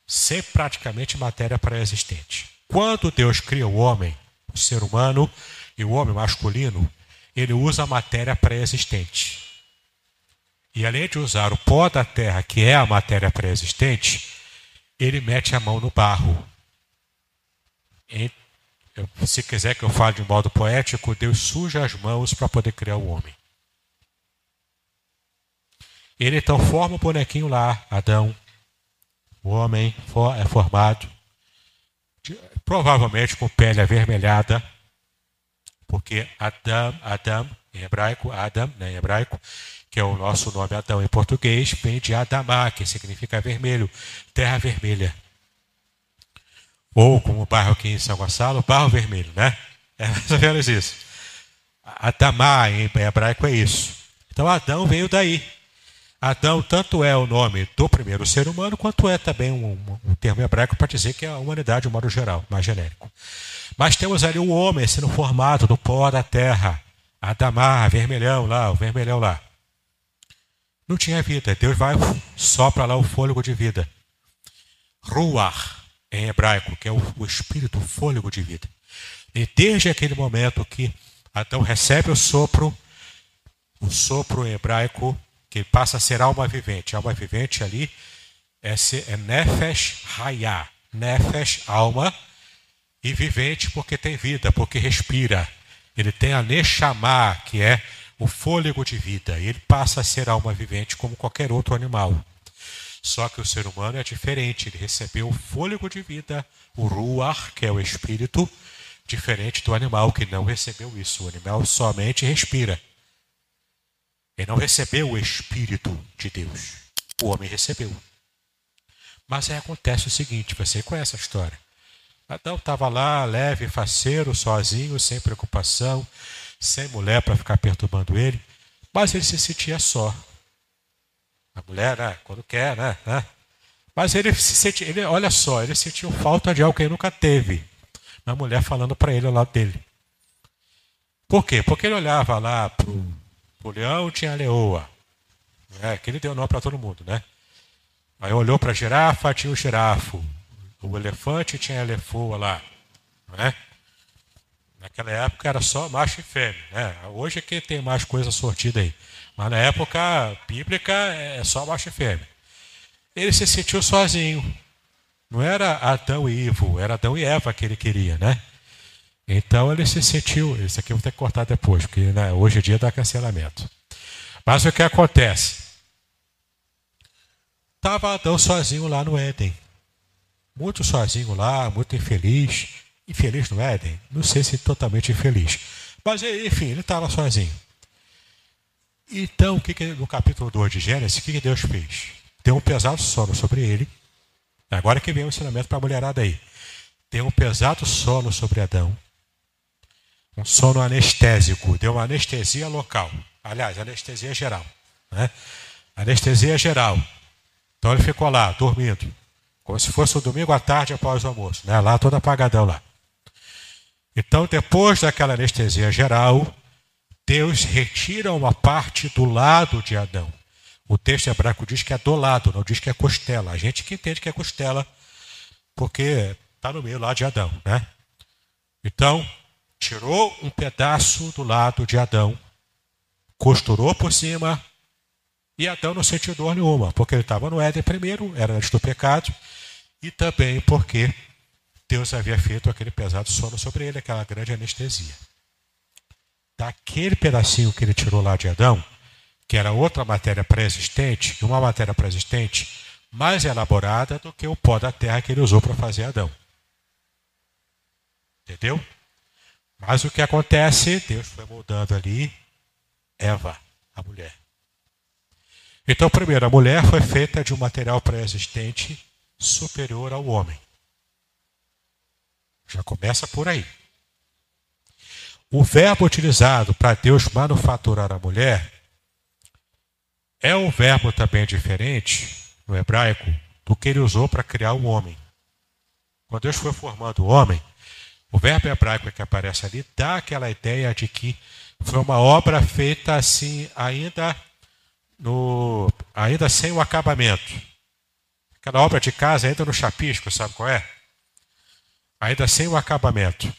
sem praticamente matéria pré-existente. Quando Deus cria o homem, o ser humano e o homem masculino, ele usa a matéria pré-existente. E além de usar o pó da terra, que é a matéria pré-existente, ele mete a mão no barro. se quiser que eu fale de modo poético, Deus suja as mãos para poder criar o homem. Ele então forma o bonequinho lá, Adão. O homem é formado, provavelmente com pele avermelhada, porque Adam, Adam em hebraico, Adam, né, em hebraico, que é o nosso nome Adão em português, vem de Adamá, que significa vermelho, terra vermelha. Ou como o bairro aqui em São Gonçalo, barro vermelho, né? É mais ou menos isso. Adamá em hebraico é isso. Então Adão veio daí. Adão tanto é o nome do primeiro ser humano, quanto é também um, um, termo hebraico para dizer que é a humanidade, de um modo geral, mais genérico. Mas temos ali o homem sendo formado do pó da terra. Adamar, vermelhão lá, o vermelhão lá. Não tinha vida. Deus vai sopra lá o fôlego de vida. Ruach, em hebraico, que é o, o espírito, o fôlego de vida. E desde aquele momento que Adão recebe o sopro, o sopro hebraico, que passa a ser alma vivente. Alma vivente ali é, é Nefesh Hayah. Nefesh, alma, e vivente porque tem vida, porque respira. Ele tem a Neshama, que é o fôlego de vida. E ele passa a ser alma vivente como qualquer outro animal. Só que o ser humano é diferente. Ele recebeu o fôlego de vida, o Ruach, que é o espírito, diferente do animal que não recebeu isso. O animal somente respira. Ele não recebeu o espírito de Deus. O homem recebeu. Mas aí acontece o seguinte: você conhece a história. Adão estava lá, leve, faceiro, sozinho, sem preocupação, sem mulher para ficar perturbando ele, mas ele se sentia só. A mulher, né, quando quer, né, né? Mas ele se sentia, ele, olha só, ele sentiu falta de algo que ele nunca teve. Uma mulher falando para ele ao lado dele. Por quê? Porque ele olhava lá para o leão, tinha a leoa. É, que ele deu nome para todo mundo, né? Aí olhou para a girafa, tinha o girafo. O elefante tinha elefoa lá. Né? Naquela época era só macho e fêmea. Né? Hoje é que tem mais coisa sortida aí. Mas na época bíblica é só macho e fêmea. Ele se sentiu sozinho. Não era Adão e Ivo, era Adão e Eva que ele queria, né? Então ele se sentiu. Isso aqui eu vou ter que cortar depois, porque né, hoje em dia dá cancelamento. Mas o que acontece? Estava Adão sozinho lá no Éden. Muito sozinho lá, muito infeliz. Infeliz no Éden? Não sei se totalmente infeliz. Mas enfim, ele estava sozinho. Então, o que, que no capítulo 2 de Gênesis, o que, que Deus fez? Deu um pesado sono sobre ele. Agora que vem o ensinamento para a mulherada aí. Deu um pesado sono sobre Adão. Um sono anestésico. Deu uma anestesia local. Aliás, anestesia geral. Né? Anestesia geral. Então ele ficou lá, dormindo. Como se fosse o um domingo à tarde após o almoço. Né? Lá todo apagadão lá. Então, depois daquela anestesia geral, Deus retira uma parte do lado de Adão. O texto hebraico diz que é do lado, não diz que é costela. A gente que entende que é costela, porque está no meio lá de Adão, né? Então, tirou um pedaço do lado de Adão, costurou por cima, e Adão não sentiu dor nenhuma, porque ele estava no Éden primeiro, era antes do pecado, e também porque Deus havia feito aquele pesado sono sobre ele, aquela grande anestesia daquele pedacinho que ele tirou lá de Adão, que era outra matéria pré-existente, uma matéria pré-existente mais elaborada do que o pó da terra que ele usou para fazer Adão. Entendeu? Mas o que acontece? Deus foi moldando ali Eva, a mulher. Então, primeiro, a mulher foi feita de um material pré-existente superior ao homem. Já começa por aí. O verbo utilizado para Deus manufaturar a mulher é um verbo também diferente no hebraico do que ele usou para criar o homem. Quando Deus foi formando o homem, o verbo hebraico que aparece ali dá aquela ideia de que foi uma obra feita assim, ainda no, ainda sem o acabamento. Aquela obra de casa ainda no chapisco, sabe qual é? Ainda sem o acabamento.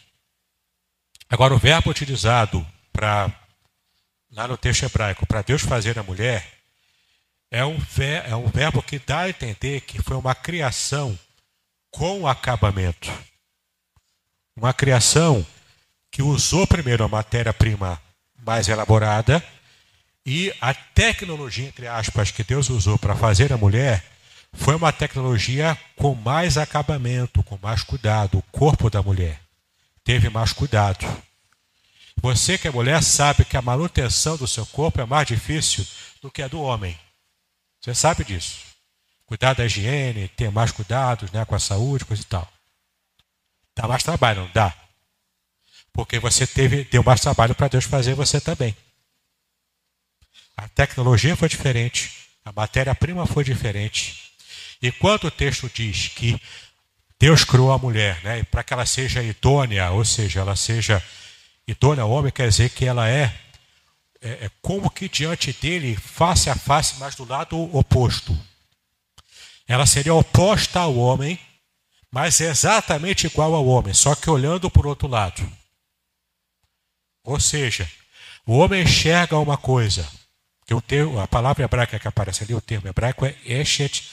Agora, o verbo utilizado para lá no texto hebraico para Deus fazer a mulher é um, ver, é um verbo que dá a entender que foi uma criação com acabamento. Uma criação que usou primeiro a matéria-prima mais elaborada e a tecnologia, entre aspas, que Deus usou para fazer a mulher foi uma tecnologia com mais acabamento, com mais cuidado. O corpo da mulher teve mais cuidado. Você que é mulher sabe que a manutenção do seu corpo é mais difícil do que a do homem. Você sabe disso. Cuidar da higiene, ter mais cuidados né, com a saúde, coisa e tal. Dá mais trabalho, não dá? Porque você teve, deu mais trabalho para Deus fazer você também. A tecnologia foi diferente, a matéria-prima foi diferente. E quando o texto diz que Deus criou a mulher, né, para que ela seja idônea, ou seja, ela seja idônea ao homem, quer dizer que ela é, é, é como que diante dele, face a face, mas do lado oposto. Ela seria oposta ao homem, mas exatamente igual ao homem, só que olhando por outro lado. Ou seja, o homem enxerga uma coisa, que o termo, a palavra hebraica que aparece ali, o termo hebraico é Eshet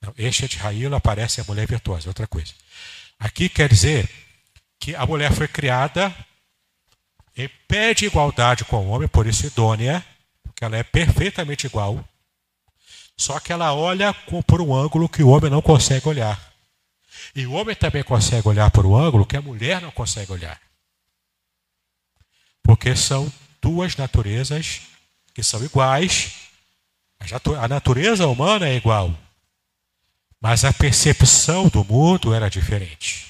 não, Eshet Raíla aparece a mulher virtuosa, outra coisa. Aqui quer dizer que a mulher foi criada em pé de igualdade com o homem, por isso idônea, porque ela é perfeitamente igual. Só que ela olha por um ângulo que o homem não consegue olhar. E o homem também consegue olhar por um ângulo que a mulher não consegue olhar. Porque são duas naturezas que são iguais. A natureza humana é igual, mas a percepção do mundo era diferente.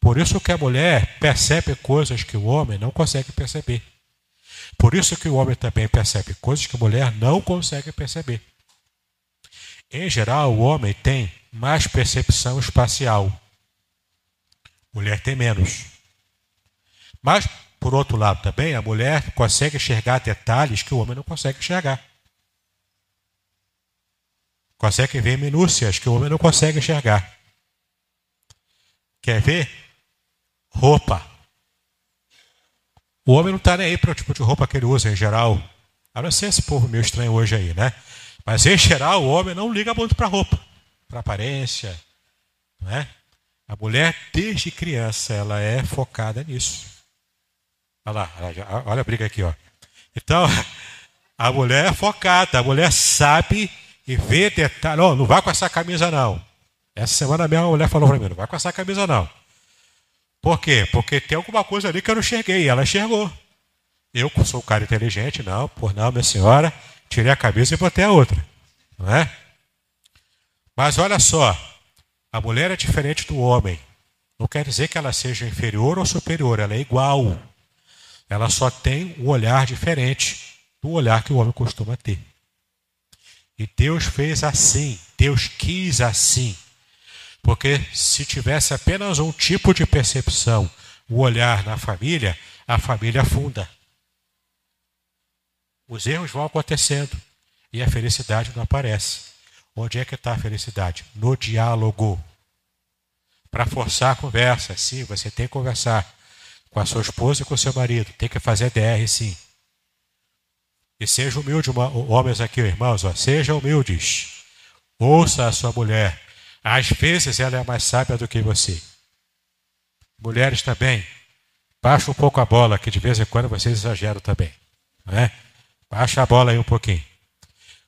Por isso que a mulher percebe coisas que o homem não consegue perceber. Por isso que o homem também percebe coisas que a mulher não consegue perceber. Em geral, o homem tem mais percepção espacial. Mulher tem menos. Mas, por outro lado também, a mulher consegue enxergar detalhes que o homem não consegue enxergar. Consegue ver minúcias que o homem não consegue enxergar. Quer ver? Roupa. O homem não está nem aí para o tipo de roupa que ele usa em geral. A não ser esse povo meio estranho hoje aí, né? Mas em geral o homem não liga muito para roupa, para aparência, não é? A mulher desde criança ela é focada nisso. Olha lá, olha a briga aqui, ó. Então a mulher é focada, a mulher sabe e vê detalhe. Não, não vai com essa camisa não. Essa semana mesmo a mulher falou para mim, não vai com essa camisa não. Por quê? Porque tem alguma coisa ali que eu não enxerguei. Ela enxergou. Eu, sou um cara inteligente, não, por não, minha senhora, tirei a cabeça e botei a outra. Não é? Mas olha só, a mulher é diferente do homem. Não quer dizer que ela seja inferior ou superior, ela é igual. Ela só tem um olhar diferente do olhar que o homem costuma ter. E Deus fez assim, Deus quis assim. Porque se tivesse apenas um tipo de percepção, o olhar na família, a família afunda. Os erros vão acontecendo e a felicidade não aparece. Onde é que está a felicidade? No diálogo. Para forçar a conversa, sim, você tem que conversar com a sua esposa e com o seu marido. Tem que fazer DR, sim. E seja humilde, homens aqui, irmãos, ó, sejam humildes. Ouça a sua mulher. Às vezes ela é mais sábia do que você. Mulheres também. Baixa um pouco a bola, que de vez em quando vocês exageram também. Não é? Baixa a bola aí um pouquinho.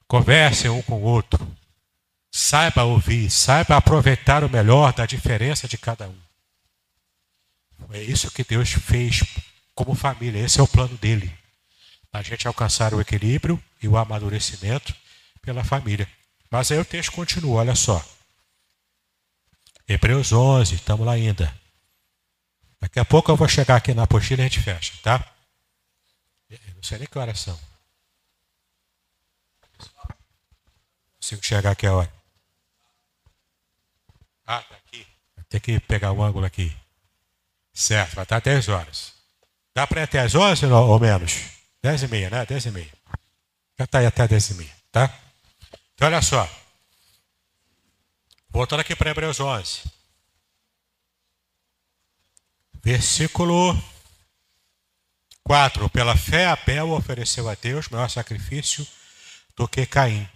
Conversem um com o outro. Saiba ouvir, saiba aproveitar o melhor da diferença de cada um. É isso que Deus fez como família, esse é o plano dele. A gente alcançar o equilíbrio e o amadurecimento pela família. Mas aí o texto continua, olha só. Hebreus 11, estamos lá ainda. Daqui a pouco eu vou chegar aqui na apostila e a gente fecha, tá? Não sei nem que horas são. Consigo chegar aqui a hora. Ah, tá aqui. Tem que pegar o ângulo aqui. Certo, vai estar 10 horas. Dá para ir até as 11 ou menos? 10 e meia, né? 10 e meia. Já está aí até 10 e meia, tá? Então, olha só. Voltando aqui para Hebreus 11. Versículo 4. Pela fé, Abel ofereceu a Deus maior sacrifício do que Caim,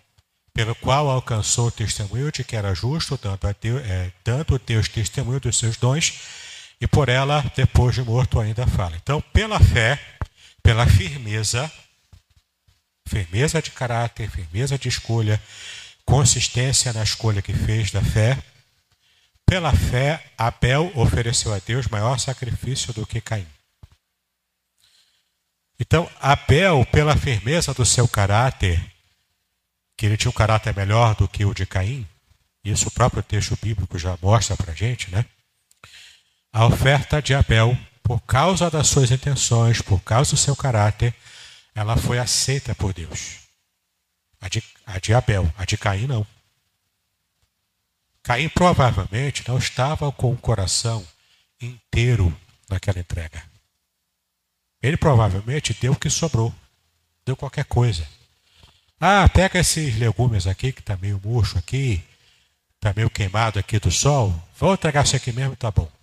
pelo qual alcançou o testemunho de que era justo, dando, a Deus, é, dando Deus testemunho dos seus dons, e por ela, depois de morto, ainda fala. Então, pela fé, pela firmeza, firmeza de caráter, firmeza de escolha, consistência na escolha que fez da fé. Pela fé, Abel ofereceu a Deus maior sacrifício do que Caim. Então, Abel, pela firmeza do seu caráter, que ele tinha um caráter melhor do que o de Caim, isso o próprio texto bíblico já mostra para gente, né? A oferta de Abel, por causa das suas intenções, por causa do seu caráter, ela foi aceita por Deus. A de, a de Abel, a de Caim não. Caim provavelmente não estava com o coração inteiro naquela entrega. Ele provavelmente deu o que sobrou, deu qualquer coisa. Ah, pega esses legumes aqui que está meio murcho aqui, está meio queimado aqui do sol, vou entregar isso aqui mesmo, tá bom.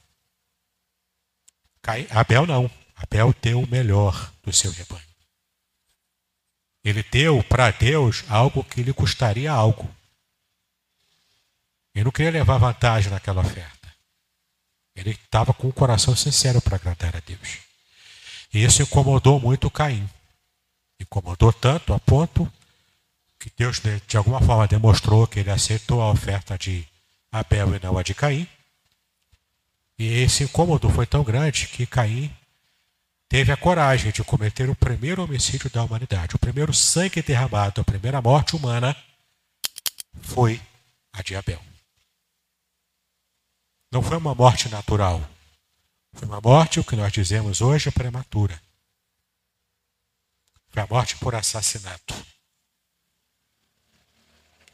Abel não. Abel deu o melhor do seu rebanho. Ele deu para Deus algo que lhe custaria algo. Ele não queria levar vantagem naquela oferta. Ele estava com o coração sincero para agradar a Deus. E isso incomodou muito Caim. Incomodou tanto a ponto que Deus, de alguma forma, demonstrou que ele aceitou a oferta de Abel e não a de Caim. E esse incômodo foi tão grande que Caim teve a coragem de cometer o primeiro homicídio da humanidade. O primeiro sangue derramado, a primeira morte humana foi a de Abel. Não foi uma morte natural. Foi uma morte, o que nós dizemos hoje, prematura. Foi a morte por assassinato.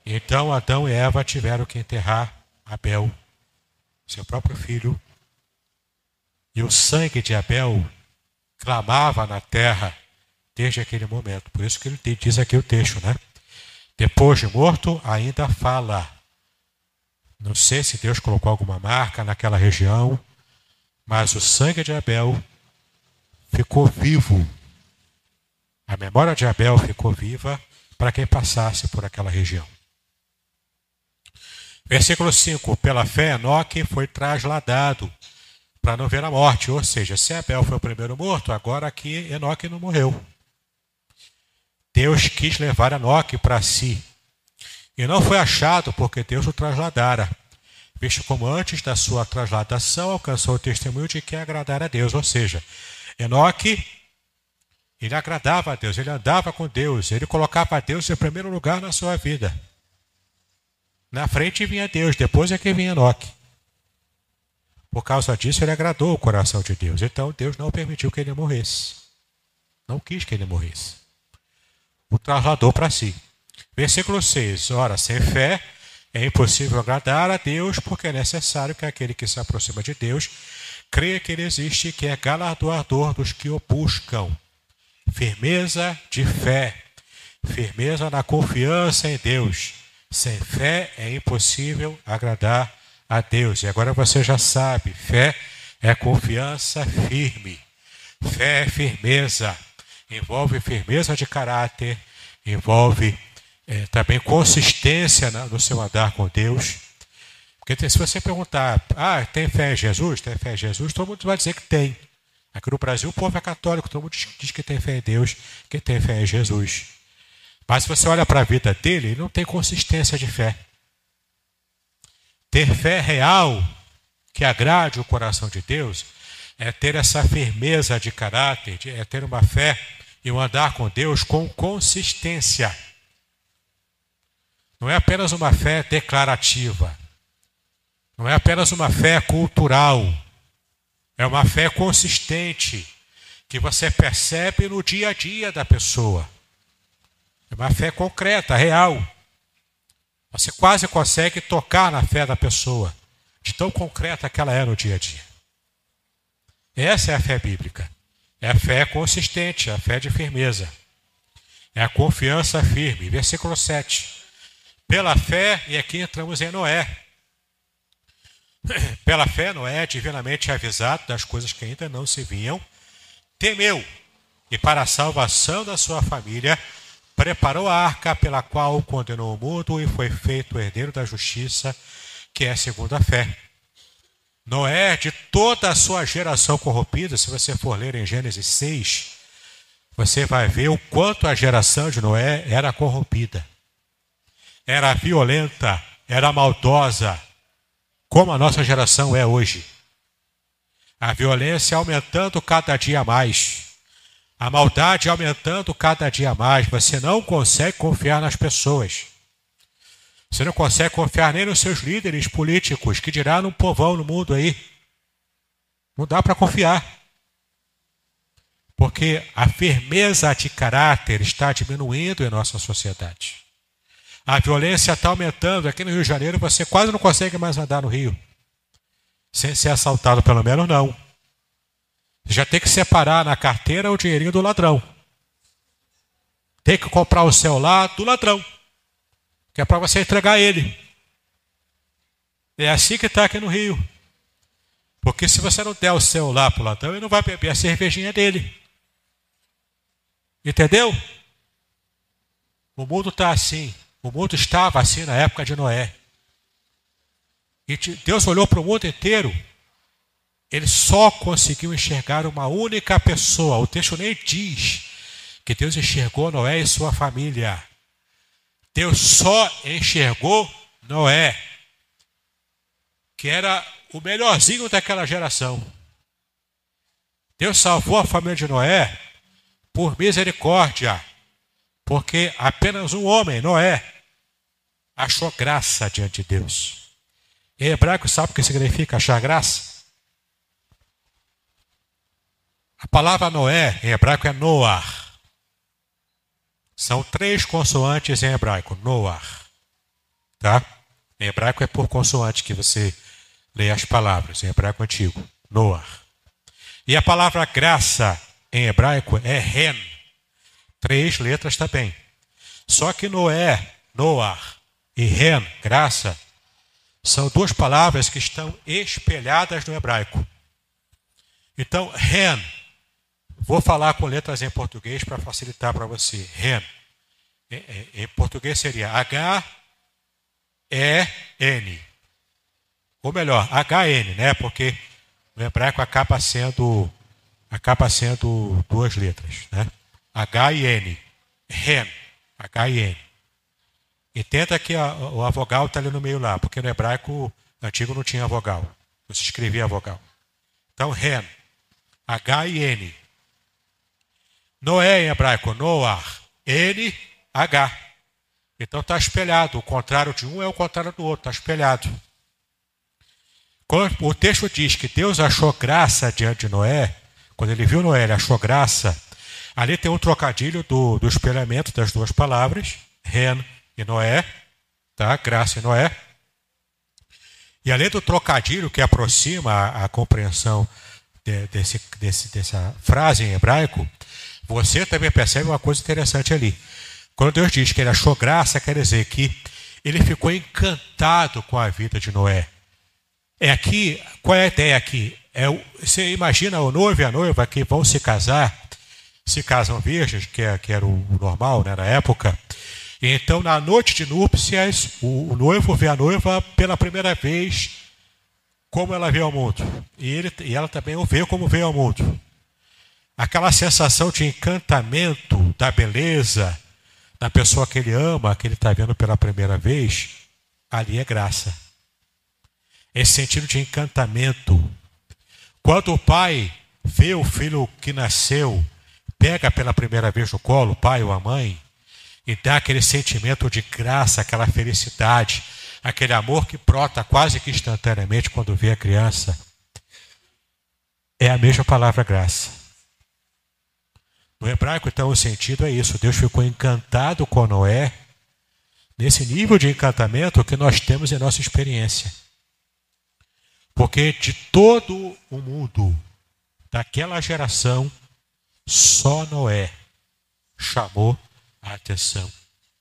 Então Adão e Eva tiveram que enterrar Abel, seu próprio filho. E o sangue de Abel clamava na terra desde aquele momento. Por isso que ele diz aqui o texto, né? depois de morto, ainda fala. Não sei se Deus colocou alguma marca naquela região, mas o sangue de Abel ficou vivo. A memória de Abel ficou viva para quem passasse por aquela região. Versículo 5: Pela fé, Enoque foi trasladado para não ver a morte. Ou seja, se Abel foi o primeiro morto, agora aqui Enoque não morreu. Deus quis levar Enoque para si. E não foi achado porque Deus o trasladara. Visto como antes da sua trasladação alcançou o testemunho de que agradara a Deus. Ou seja, Enoque, ele agradava a Deus, ele andava com Deus, ele colocava Deus em primeiro lugar na sua vida. Na frente vinha Deus, depois é que vinha Enoque. Por causa disso, ele agradou o coração de Deus. Então, Deus não permitiu que ele morresse. Não quis que ele morresse. O trasladou para si. Versículo 6. Ora, sem fé é impossível agradar a Deus, porque é necessário que aquele que se aproxima de Deus creia que ele existe e que é galardoador dos que o buscam. Firmeza de fé. Firmeza na confiança em Deus sem fé é impossível agradar a Deus. E agora você já sabe: fé é confiança firme, fé é firmeza, envolve firmeza de caráter, envolve é, também consistência no seu andar com Deus. Porque se você perguntar, ah, tem fé em Jesus? Tem fé em Jesus? Todo mundo vai dizer que tem. Aqui no Brasil o povo é católico, todo mundo diz que tem fé em Deus, que tem fé em Jesus. Mas se você olha para a vida dele, ele não tem consistência de fé. Ter fé real, que agrade o coração de Deus, é ter essa firmeza de caráter, é ter uma fé e um andar com Deus com consistência. Não é apenas uma fé declarativa. Não é apenas uma fé cultural. É uma fé consistente que você percebe no dia a dia da pessoa. É uma fé concreta, real. Você quase consegue tocar na fé da pessoa, de tão concreta que ela é no dia a dia. Essa é a fé bíblica. É a fé consistente, é a fé de firmeza. É a confiança firme. Versículo 7. Pela fé, e aqui entramos em Noé. Pela fé, Noé, divinamente avisado das coisas que ainda não se viam, temeu, e para a salvação da sua família, preparou a arca pela qual condenou o mundo e foi feito herdeiro da justiça, que é segundo a fé. Noé, de toda a sua geração corrompida, se você for ler em Gênesis 6, você vai ver o quanto a geração de Noé era corrompida. Era violenta, era maldosa, como a nossa geração é hoje. A violência aumentando cada dia mais. A maldade aumentando cada dia mais. Você não consegue confiar nas pessoas. Você não consegue confiar nem nos seus líderes políticos, que dirá num povão no mundo aí. Não dá para confiar. Porque a firmeza de caráter está diminuindo em nossa sociedade. A violência está aumentando. Aqui no Rio de Janeiro você quase não consegue mais andar no Rio. Sem ser assaltado, pelo menos não. Já tem que separar na carteira o dinheirinho do ladrão. Tem que comprar o celular do ladrão. Que é para você entregar ele. É assim que está aqui no Rio. Porque se você não der o celular para o ladrão, ele não vai beber a cervejinha dele. Entendeu? O mundo está assim. O mundo estava assim na época de Noé. E Deus olhou para o mundo inteiro ele só conseguiu enxergar uma única pessoa. O texto nem diz que Deus enxergou Noé e sua família. Deus só enxergou Noé, que era o melhorzinho daquela geração. Deus salvou a família de Noé por misericórdia, porque apenas um homem, Noé, achou graça diante de Deus. Em hebraico, sabe o que significa achar graça? A palavra Noé em hebraico é Noar. São três consoantes em hebraico, Noar. Tá? Em hebraico é por consoante que você lê as palavras, em hebraico antigo, Noar. E a palavra graça em hebraico é Ren. Três letras também. Só que Noé, Noar e Ren, graça, são duas palavras que estão espelhadas no hebraico. Então, Ren, vou falar com letras em português para facilitar para você. Ren, em português seria H-E-N. Ou melhor, H-N, né? Porque no hebraico acaba sendo acaba sendo duas letras, né? H e N. Ren. H e N. E tenta que a, a vogal está ali no meio lá, porque no hebraico antigo não tinha vogal. Se escrevia vogal. Então, Ren. H e N. Noé em hebraico, Noar. N, H. Então está espelhado. O contrário de um é o contrário do outro, está espelhado. Quando o texto diz que Deus achou graça diante de Noé, quando ele viu Noé, ele achou graça. Ali tem um trocadilho do, do espelhamento das duas palavras, Ren e Noé, tá? Graça e Noé. E além do trocadilho que aproxima a, a compreensão de, desse, desse, dessa frase em hebraico, você também percebe uma coisa interessante ali. Quando Deus diz que ele achou graça, quer dizer que ele ficou encantado com a vida de Noé. É aqui, qual é a ideia aqui? É, você imagina o noivo e a noiva que vão se casar, se casam virgens, que, é, que era o, normal né, na época. Então, na noite de núpcias, o, o, noivo vê a noiva pela primeira vez como ela vê ao mundo. E, ele, e ela também o vê como vê ao mundo. Aquela sensação de encantamento da beleza da pessoa que ele ama, que ele está vendo pela primeira vez, ali é graça. Esse sentido de encantamento, quando o pai vê o filho que nasceu, pega pela primeira vez no colo, o pai ou a mãe, e dá aquele sentimento de graça, aquela felicidade, aquele amor que brota quase que instantaneamente quando vê a criança, é a mesma palavra graça. No hebraico, então, o sentido é isso: Deus ficou encantado com Noé, nesse nível de encantamento que nós temos em nossa experiência. Porque de todo o mundo, daquela geração, só Noé chamou a atenção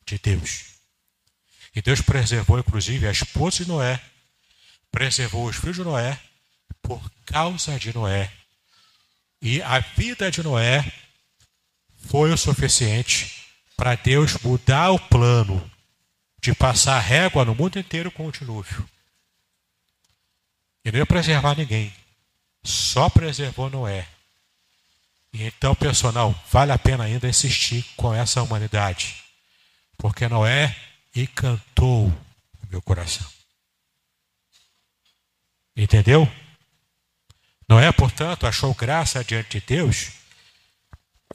de Deus. E Deus preservou, inclusive, a esposa de Noé, preservou os filhos de Noé por causa de Noé. E a vida de Noé foi o suficiente para Deus mudar o plano de passar régua no mundo inteiro com o dilúvio. E não ia preservar ninguém. Só preservou Noé. E então não, vale a pena ainda insistir com essa humanidade. Porque Noé encantou o meu coração. Entendeu? Noé, portanto, achou graça diante de Deus.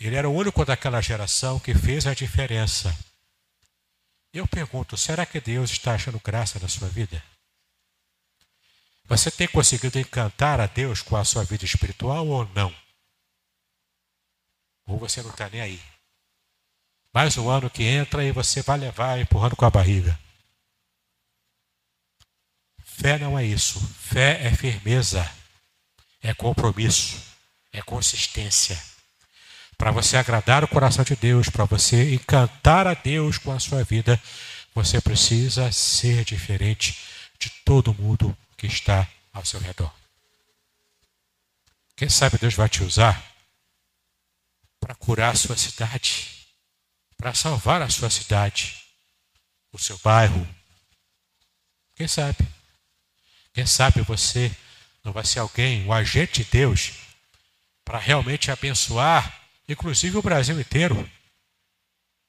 Ele era o único daquela geração que fez a diferença. Eu pergunto, será que Deus está achando graça na sua vida? Você tem conseguido encantar a Deus com a sua vida espiritual ou não? Ou você não está nem aí? Mais um ano que entra e você vai levar empurrando com a barriga. Fé não é isso. Fé é firmeza, é compromisso, é consistência. Para você agradar o coração de Deus, para você encantar a Deus com a sua vida, você precisa ser diferente de todo mundo que está ao seu redor. Quem sabe Deus vai te usar para curar a sua cidade, para salvar a sua cidade, o seu bairro. Quem sabe? Quem sabe você não vai ser alguém, um agente de Deus, para realmente abençoar, inclusive o Brasil inteiro.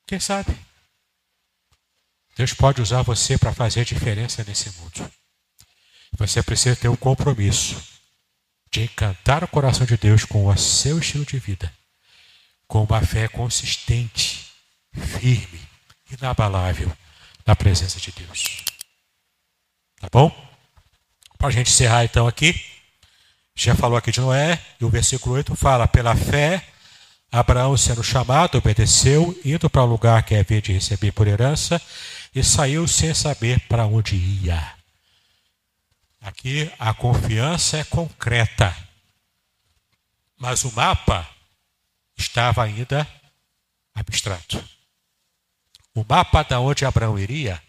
Quem sabe? Deus pode usar você para fazer diferença nesse mundo. Você precisa ter um compromisso de encantar o coração de Deus com o seu estilo de vida, com uma fé consistente, firme, inabalável na presença de Deus. Tá bom? Para a gente encerrar então aqui, já falou aqui de Noé, e o versículo 8 fala: pela fé, Abraão, sendo chamado, obedeceu, indo para o lugar que havia de receber por herança, e saiu sem saber para onde ia. Aqui a confiança é concreta. Mas o mapa estava ainda abstrato. o mapa de onde Abraão iria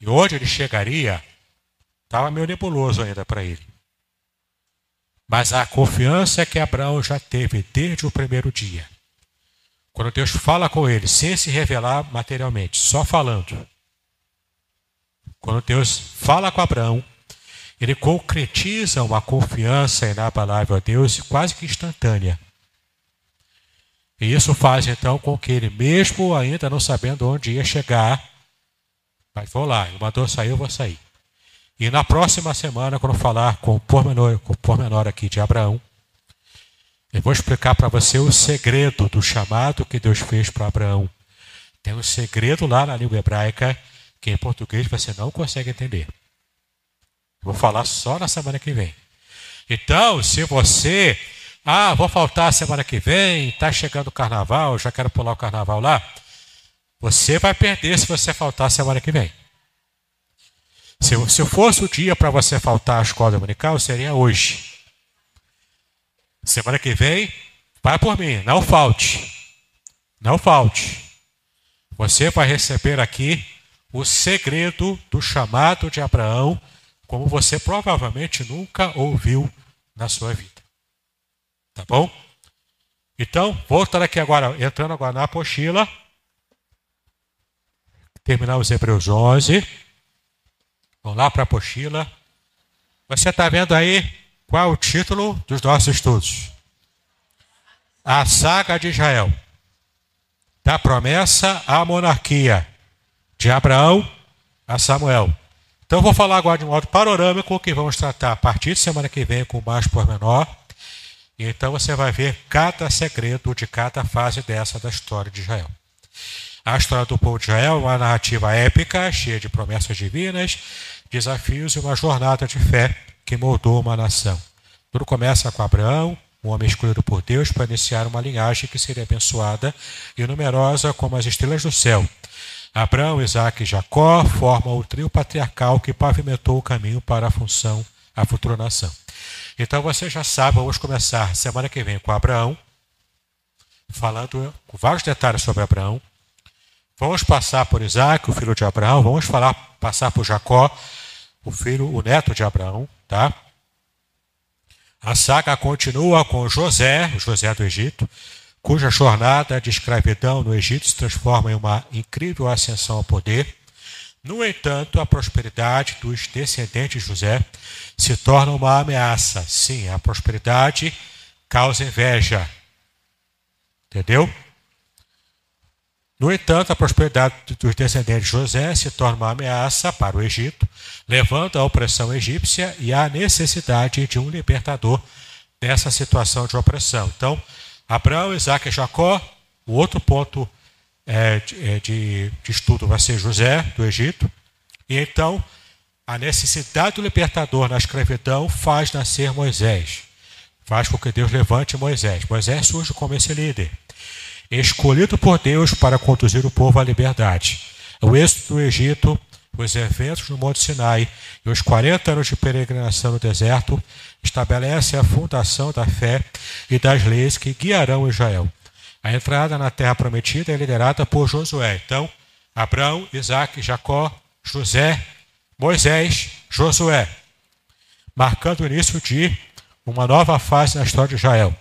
e onde ele chegaria estava meio nebuloso ainda para ele. Mas a confiança que Abraão já teve desde o primeiro dia. Quando Deus fala com ele, sem se revelar materialmente, só falando. Quando Deus fala com Abraão, ele concretiza uma confiança inabalável a Deus quase que instantânea. E isso faz então com que ele, mesmo ainda não sabendo onde ia chegar, mas vou lá, ele mandou sair, eu vou sair. E na próxima semana, quando falar com o pormenor, com o pormenor aqui de Abraão, eu vou explicar para você o segredo do chamado que Deus fez para Abraão. Tem um segredo lá na língua hebraica que em português você não consegue entender. Vou falar só na semana que vem. Então, se você, ah, vou faltar semana que vem, está chegando o carnaval, já quero pular o carnaval lá, você vai perder se você faltar semana que vem. Se, se fosse o dia para você faltar a escola dominical, seria hoje. Semana que vem, vai por mim, não falte. Não falte. Você vai receber aqui o segredo do chamado de Abraão como você provavelmente nunca ouviu na sua vida. Tá bom? Então, voltando aqui agora, entrando agora na apostila, terminar os Hebreus 11. Vamos lá para a apostila. Você está vendo aí qual o título dos nossos estudos? A saga de Israel. Da promessa à monarquia. De Abraão a Samuel. Então, vou falar agora de um modo panorâmico que vamos tratar a partir de semana que vem com mais pormenor. Então você vai ver cada segredo de cada fase dessa da história de Israel. A história do povo de Israel é uma narrativa épica, cheia de promessas divinas, desafios e uma jornada de fé que moldou uma nação. Tudo começa com Abraão, um homem escolhido por Deus para iniciar uma linhagem que seria abençoada e numerosa como as estrelas do céu, Abraão, Isaac e Jacó formam o trio patriarcal que pavimentou o caminho para a função, a futura nação. Então você já sabe, vamos começar semana que vem com Abraão, falando com vários detalhes sobre Abraão. Vamos passar por Isaac, o filho de Abraão, vamos falar, passar por Jacó, o filho, o neto de Abraão, tá? A saga continua com José, José do Egito, cuja jornada de escravidão no Egito se transforma em uma incrível ascensão ao poder. No entanto, a prosperidade dos descendentes de José se torna uma ameaça. Sim, a prosperidade causa inveja. Entendeu? No entanto, a prosperidade dos descendentes de José se torna uma ameaça para o Egito, levando à opressão egípcia e à necessidade de um libertador dessa situação de opressão. Então, Abraão, Isaac e Jacó. O outro ponto é, de, é, de, de estudo vai ser José, do Egito. E então, a necessidade do libertador na escravidão faz nascer Moisés. Faz com que Deus levante Moisés. Moisés surge como esse líder, escolhido por Deus para conduzir o povo à liberdade. O êxito do Egito, os eventos no Monte Sinai e os 40 anos de peregrinação no deserto estabelece a fundação da fé e das leis que guiarão Israel. A entrada na terra prometida é liderada por Josué. Então, Abraão, Isaac, Jacó, José, Moisés, Josué, marcando o início de uma nova fase na história de Israel.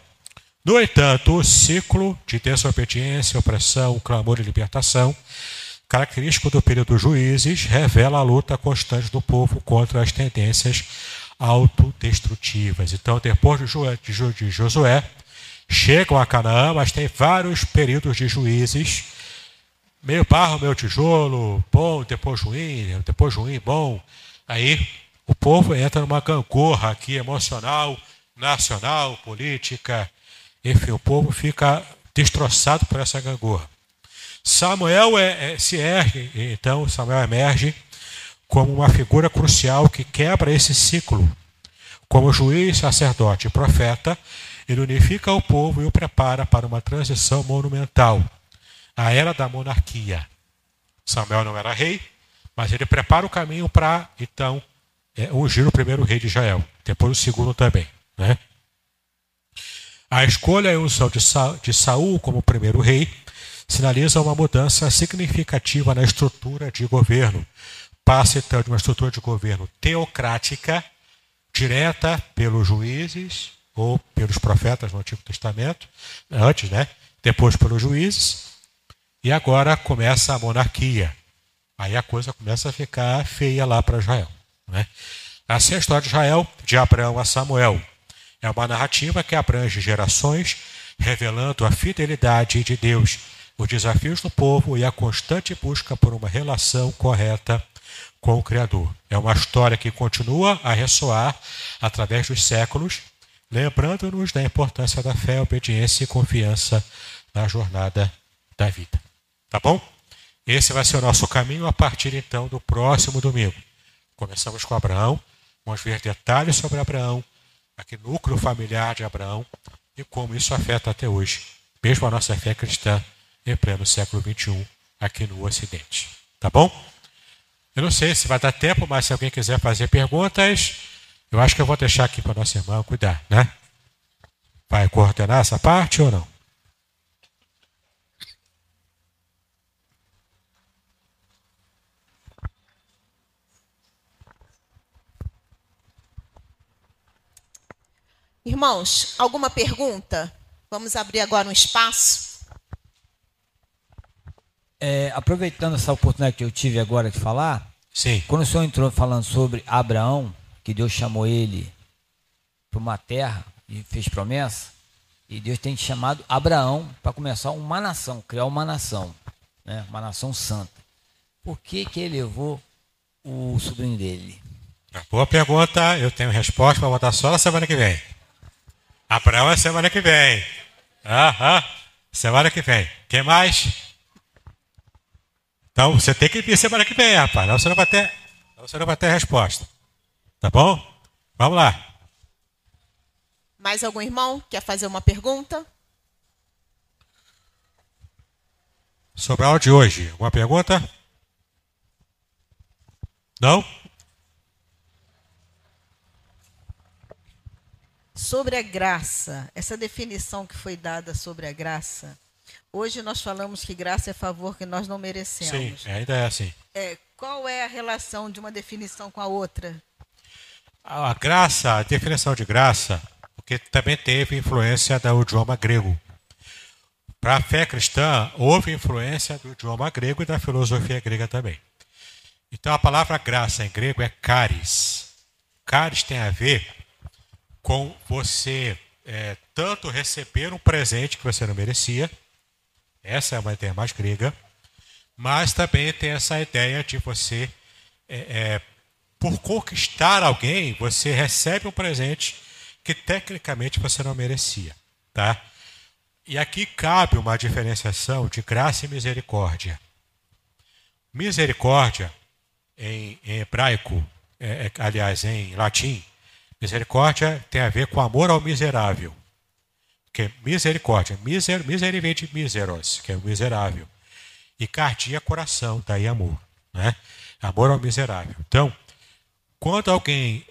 No entanto, o ciclo de desobediência, opressão, clamor e libertação, característico do período dos juízes, revela a luta constante do povo contra as tendências autodestrutivas. Então, depois de Josué, chegam a Canaã, mas tem vários períodos de juízes. Meio barro, meio tijolo, bom, depois ruim, depois ruim, bom. Aí o povo entra numa gangorra aqui emocional, nacional, política. Enfim, o povo fica destroçado por essa gangorra. Samuel é, é, se ergue, então Samuel emerge como uma figura crucial que quebra esse ciclo. Como juiz, sacerdote e profeta, ele unifica o povo e o prepara para uma transição monumental, a era da monarquia. Samuel não era rei, mas ele prepara o caminho para, então, é, ungir o primeiro rei de Israel, depois o segundo também. Né? A escolha e a unção de, Sa de Saul como primeiro rei sinaliza uma mudança significativa na estrutura de governo. Passa então de uma estrutura de governo teocrática, direta pelos juízes ou pelos profetas no Antigo Testamento, antes, né? Depois pelos juízes, e agora começa a monarquia. Aí a coisa começa a ficar feia lá para Israel. Né? Assim a história de Israel, de Abraão a Samuel. É uma narrativa que abrange gerações, revelando a fidelidade de Deus, os desafios do povo e a constante busca por uma relação correta com o Criador. É uma história que continua a ressoar através dos séculos, lembrando-nos da importância da fé, obediência e confiança na jornada da vida. Tá bom? Esse vai ser o nosso caminho a partir então do próximo domingo. Começamos com Abraão, vamos ver detalhes sobre Abraão, aquele núcleo familiar de Abraão e como isso afeta até hoje, mesmo a nossa fé cristã em pleno século XXI aqui no Ocidente. Tá bom? Eu não sei se vai dar tempo, mas se alguém quiser fazer perguntas, eu acho que eu vou deixar aqui para nossa irmã cuidar, né? Vai coordenar essa parte ou não? Irmãos, alguma pergunta? Vamos abrir agora um espaço. É, aproveitando essa oportunidade que eu tive agora de falar, Sim. quando o senhor entrou falando sobre Abraão, que Deus chamou ele para uma terra e fez promessa, e Deus tem chamado Abraão para começar uma nação, criar uma nação, né? uma nação santa. Por que, que ele levou o sobrinho dele? Boa pergunta, eu tenho resposta para botar só na semana que vem. Abraão é semana que vem. Aham, semana que vem. Quem mais? Então você tem que vir semana que vem, rapaz. Não você não vai ter, não você não vai ter resposta. Tá bom? Vamos lá. Mais algum irmão quer fazer uma pergunta? Sobre a aula de hoje, alguma pergunta? Não? Sobre a graça, essa definição que foi dada sobre a graça, hoje nós falamos que graça é favor que nós não merecemos. Sim, ainda é assim. É, qual é a relação de uma definição com a outra? A graça, a definição de graça, porque também teve influência do idioma grego. Para a fé cristã, houve influência do idioma grego e da filosofia grega também. Então a palavra graça em grego é caris. Caris tem a ver com você é, tanto receber um presente que você não merecia, essa é uma ideia mais grega, mas também tem essa ideia de você, é, é, por conquistar alguém, você recebe um presente que tecnicamente você não merecia, tá? E aqui cabe uma diferenciação de graça e misericórdia. Misericórdia, em, em hebraico, é, é, aliás, em latim, misericórdia tem a ver com amor ao miserável. Que é misericórdia, miser, miser vem de miseros, que é o miserável. E cardia, coração, daí amor. Né? Amor ao miserável. Então, quando alguém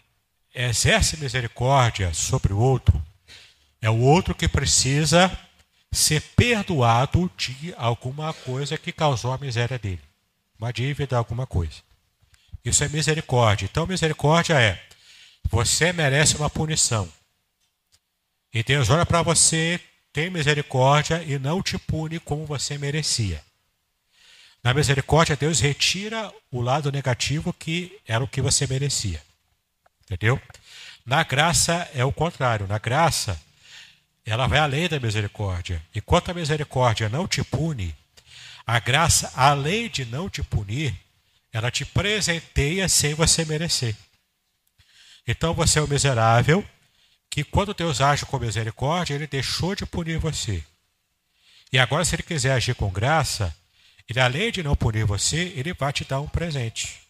exerce misericórdia sobre o outro, é o outro que precisa ser perdoado de alguma coisa que causou a miséria dele. Uma dívida, alguma coisa. Isso é misericórdia. Então, misericórdia é: você merece uma punição. E Deus olha para você, tem misericórdia e não te pune como você merecia. Na misericórdia, Deus retira o lado negativo que era o que você merecia. Entendeu? Na graça é o contrário. Na graça, ela vai além da misericórdia. E quanto a misericórdia não te pune, a graça, além de não te punir, ela te presenteia sem você merecer. Então você é o miserável que, quando Deus age com misericórdia, ele deixou de punir você. E agora, se ele quiser agir com graça, ele, além de não punir você, ele vai te dar um presente.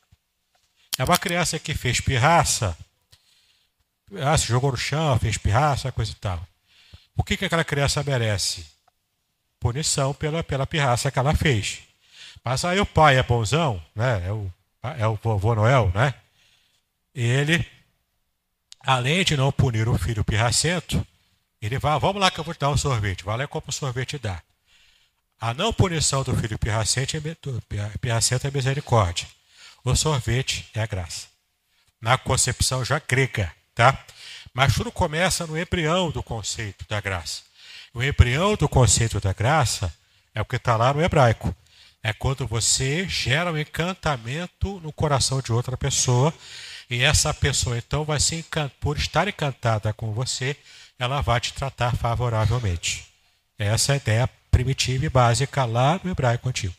É uma criança que fez pirraça, ah, se jogou no chão, fez pirraça, coisa e tal. O que, que aquela criança merece? Punição pela, pela pirraça que ela fez. Mas aí o pai é bonzão, né? É o, é o vovô Noel, né? E ele, além de não punir o filho pirracento, ele vai, vamos lá que eu vou te dar um sorvete. Vai lá e compra sorvete e dá. A não punição do filho pirracente é, pirracento é misericórdia. O sorvete é a graça. Na concepção já grega, tá? Mas tudo começa no embrião do conceito da graça. O embrião do conceito da graça é o que está lá no hebraico. É quando você gera um encantamento no coração de outra pessoa e essa pessoa então vai se encantar, por estar encantada com você, ela vai te tratar favoravelmente. Essa é a ideia primitiva e básica lá no hebraico antigo.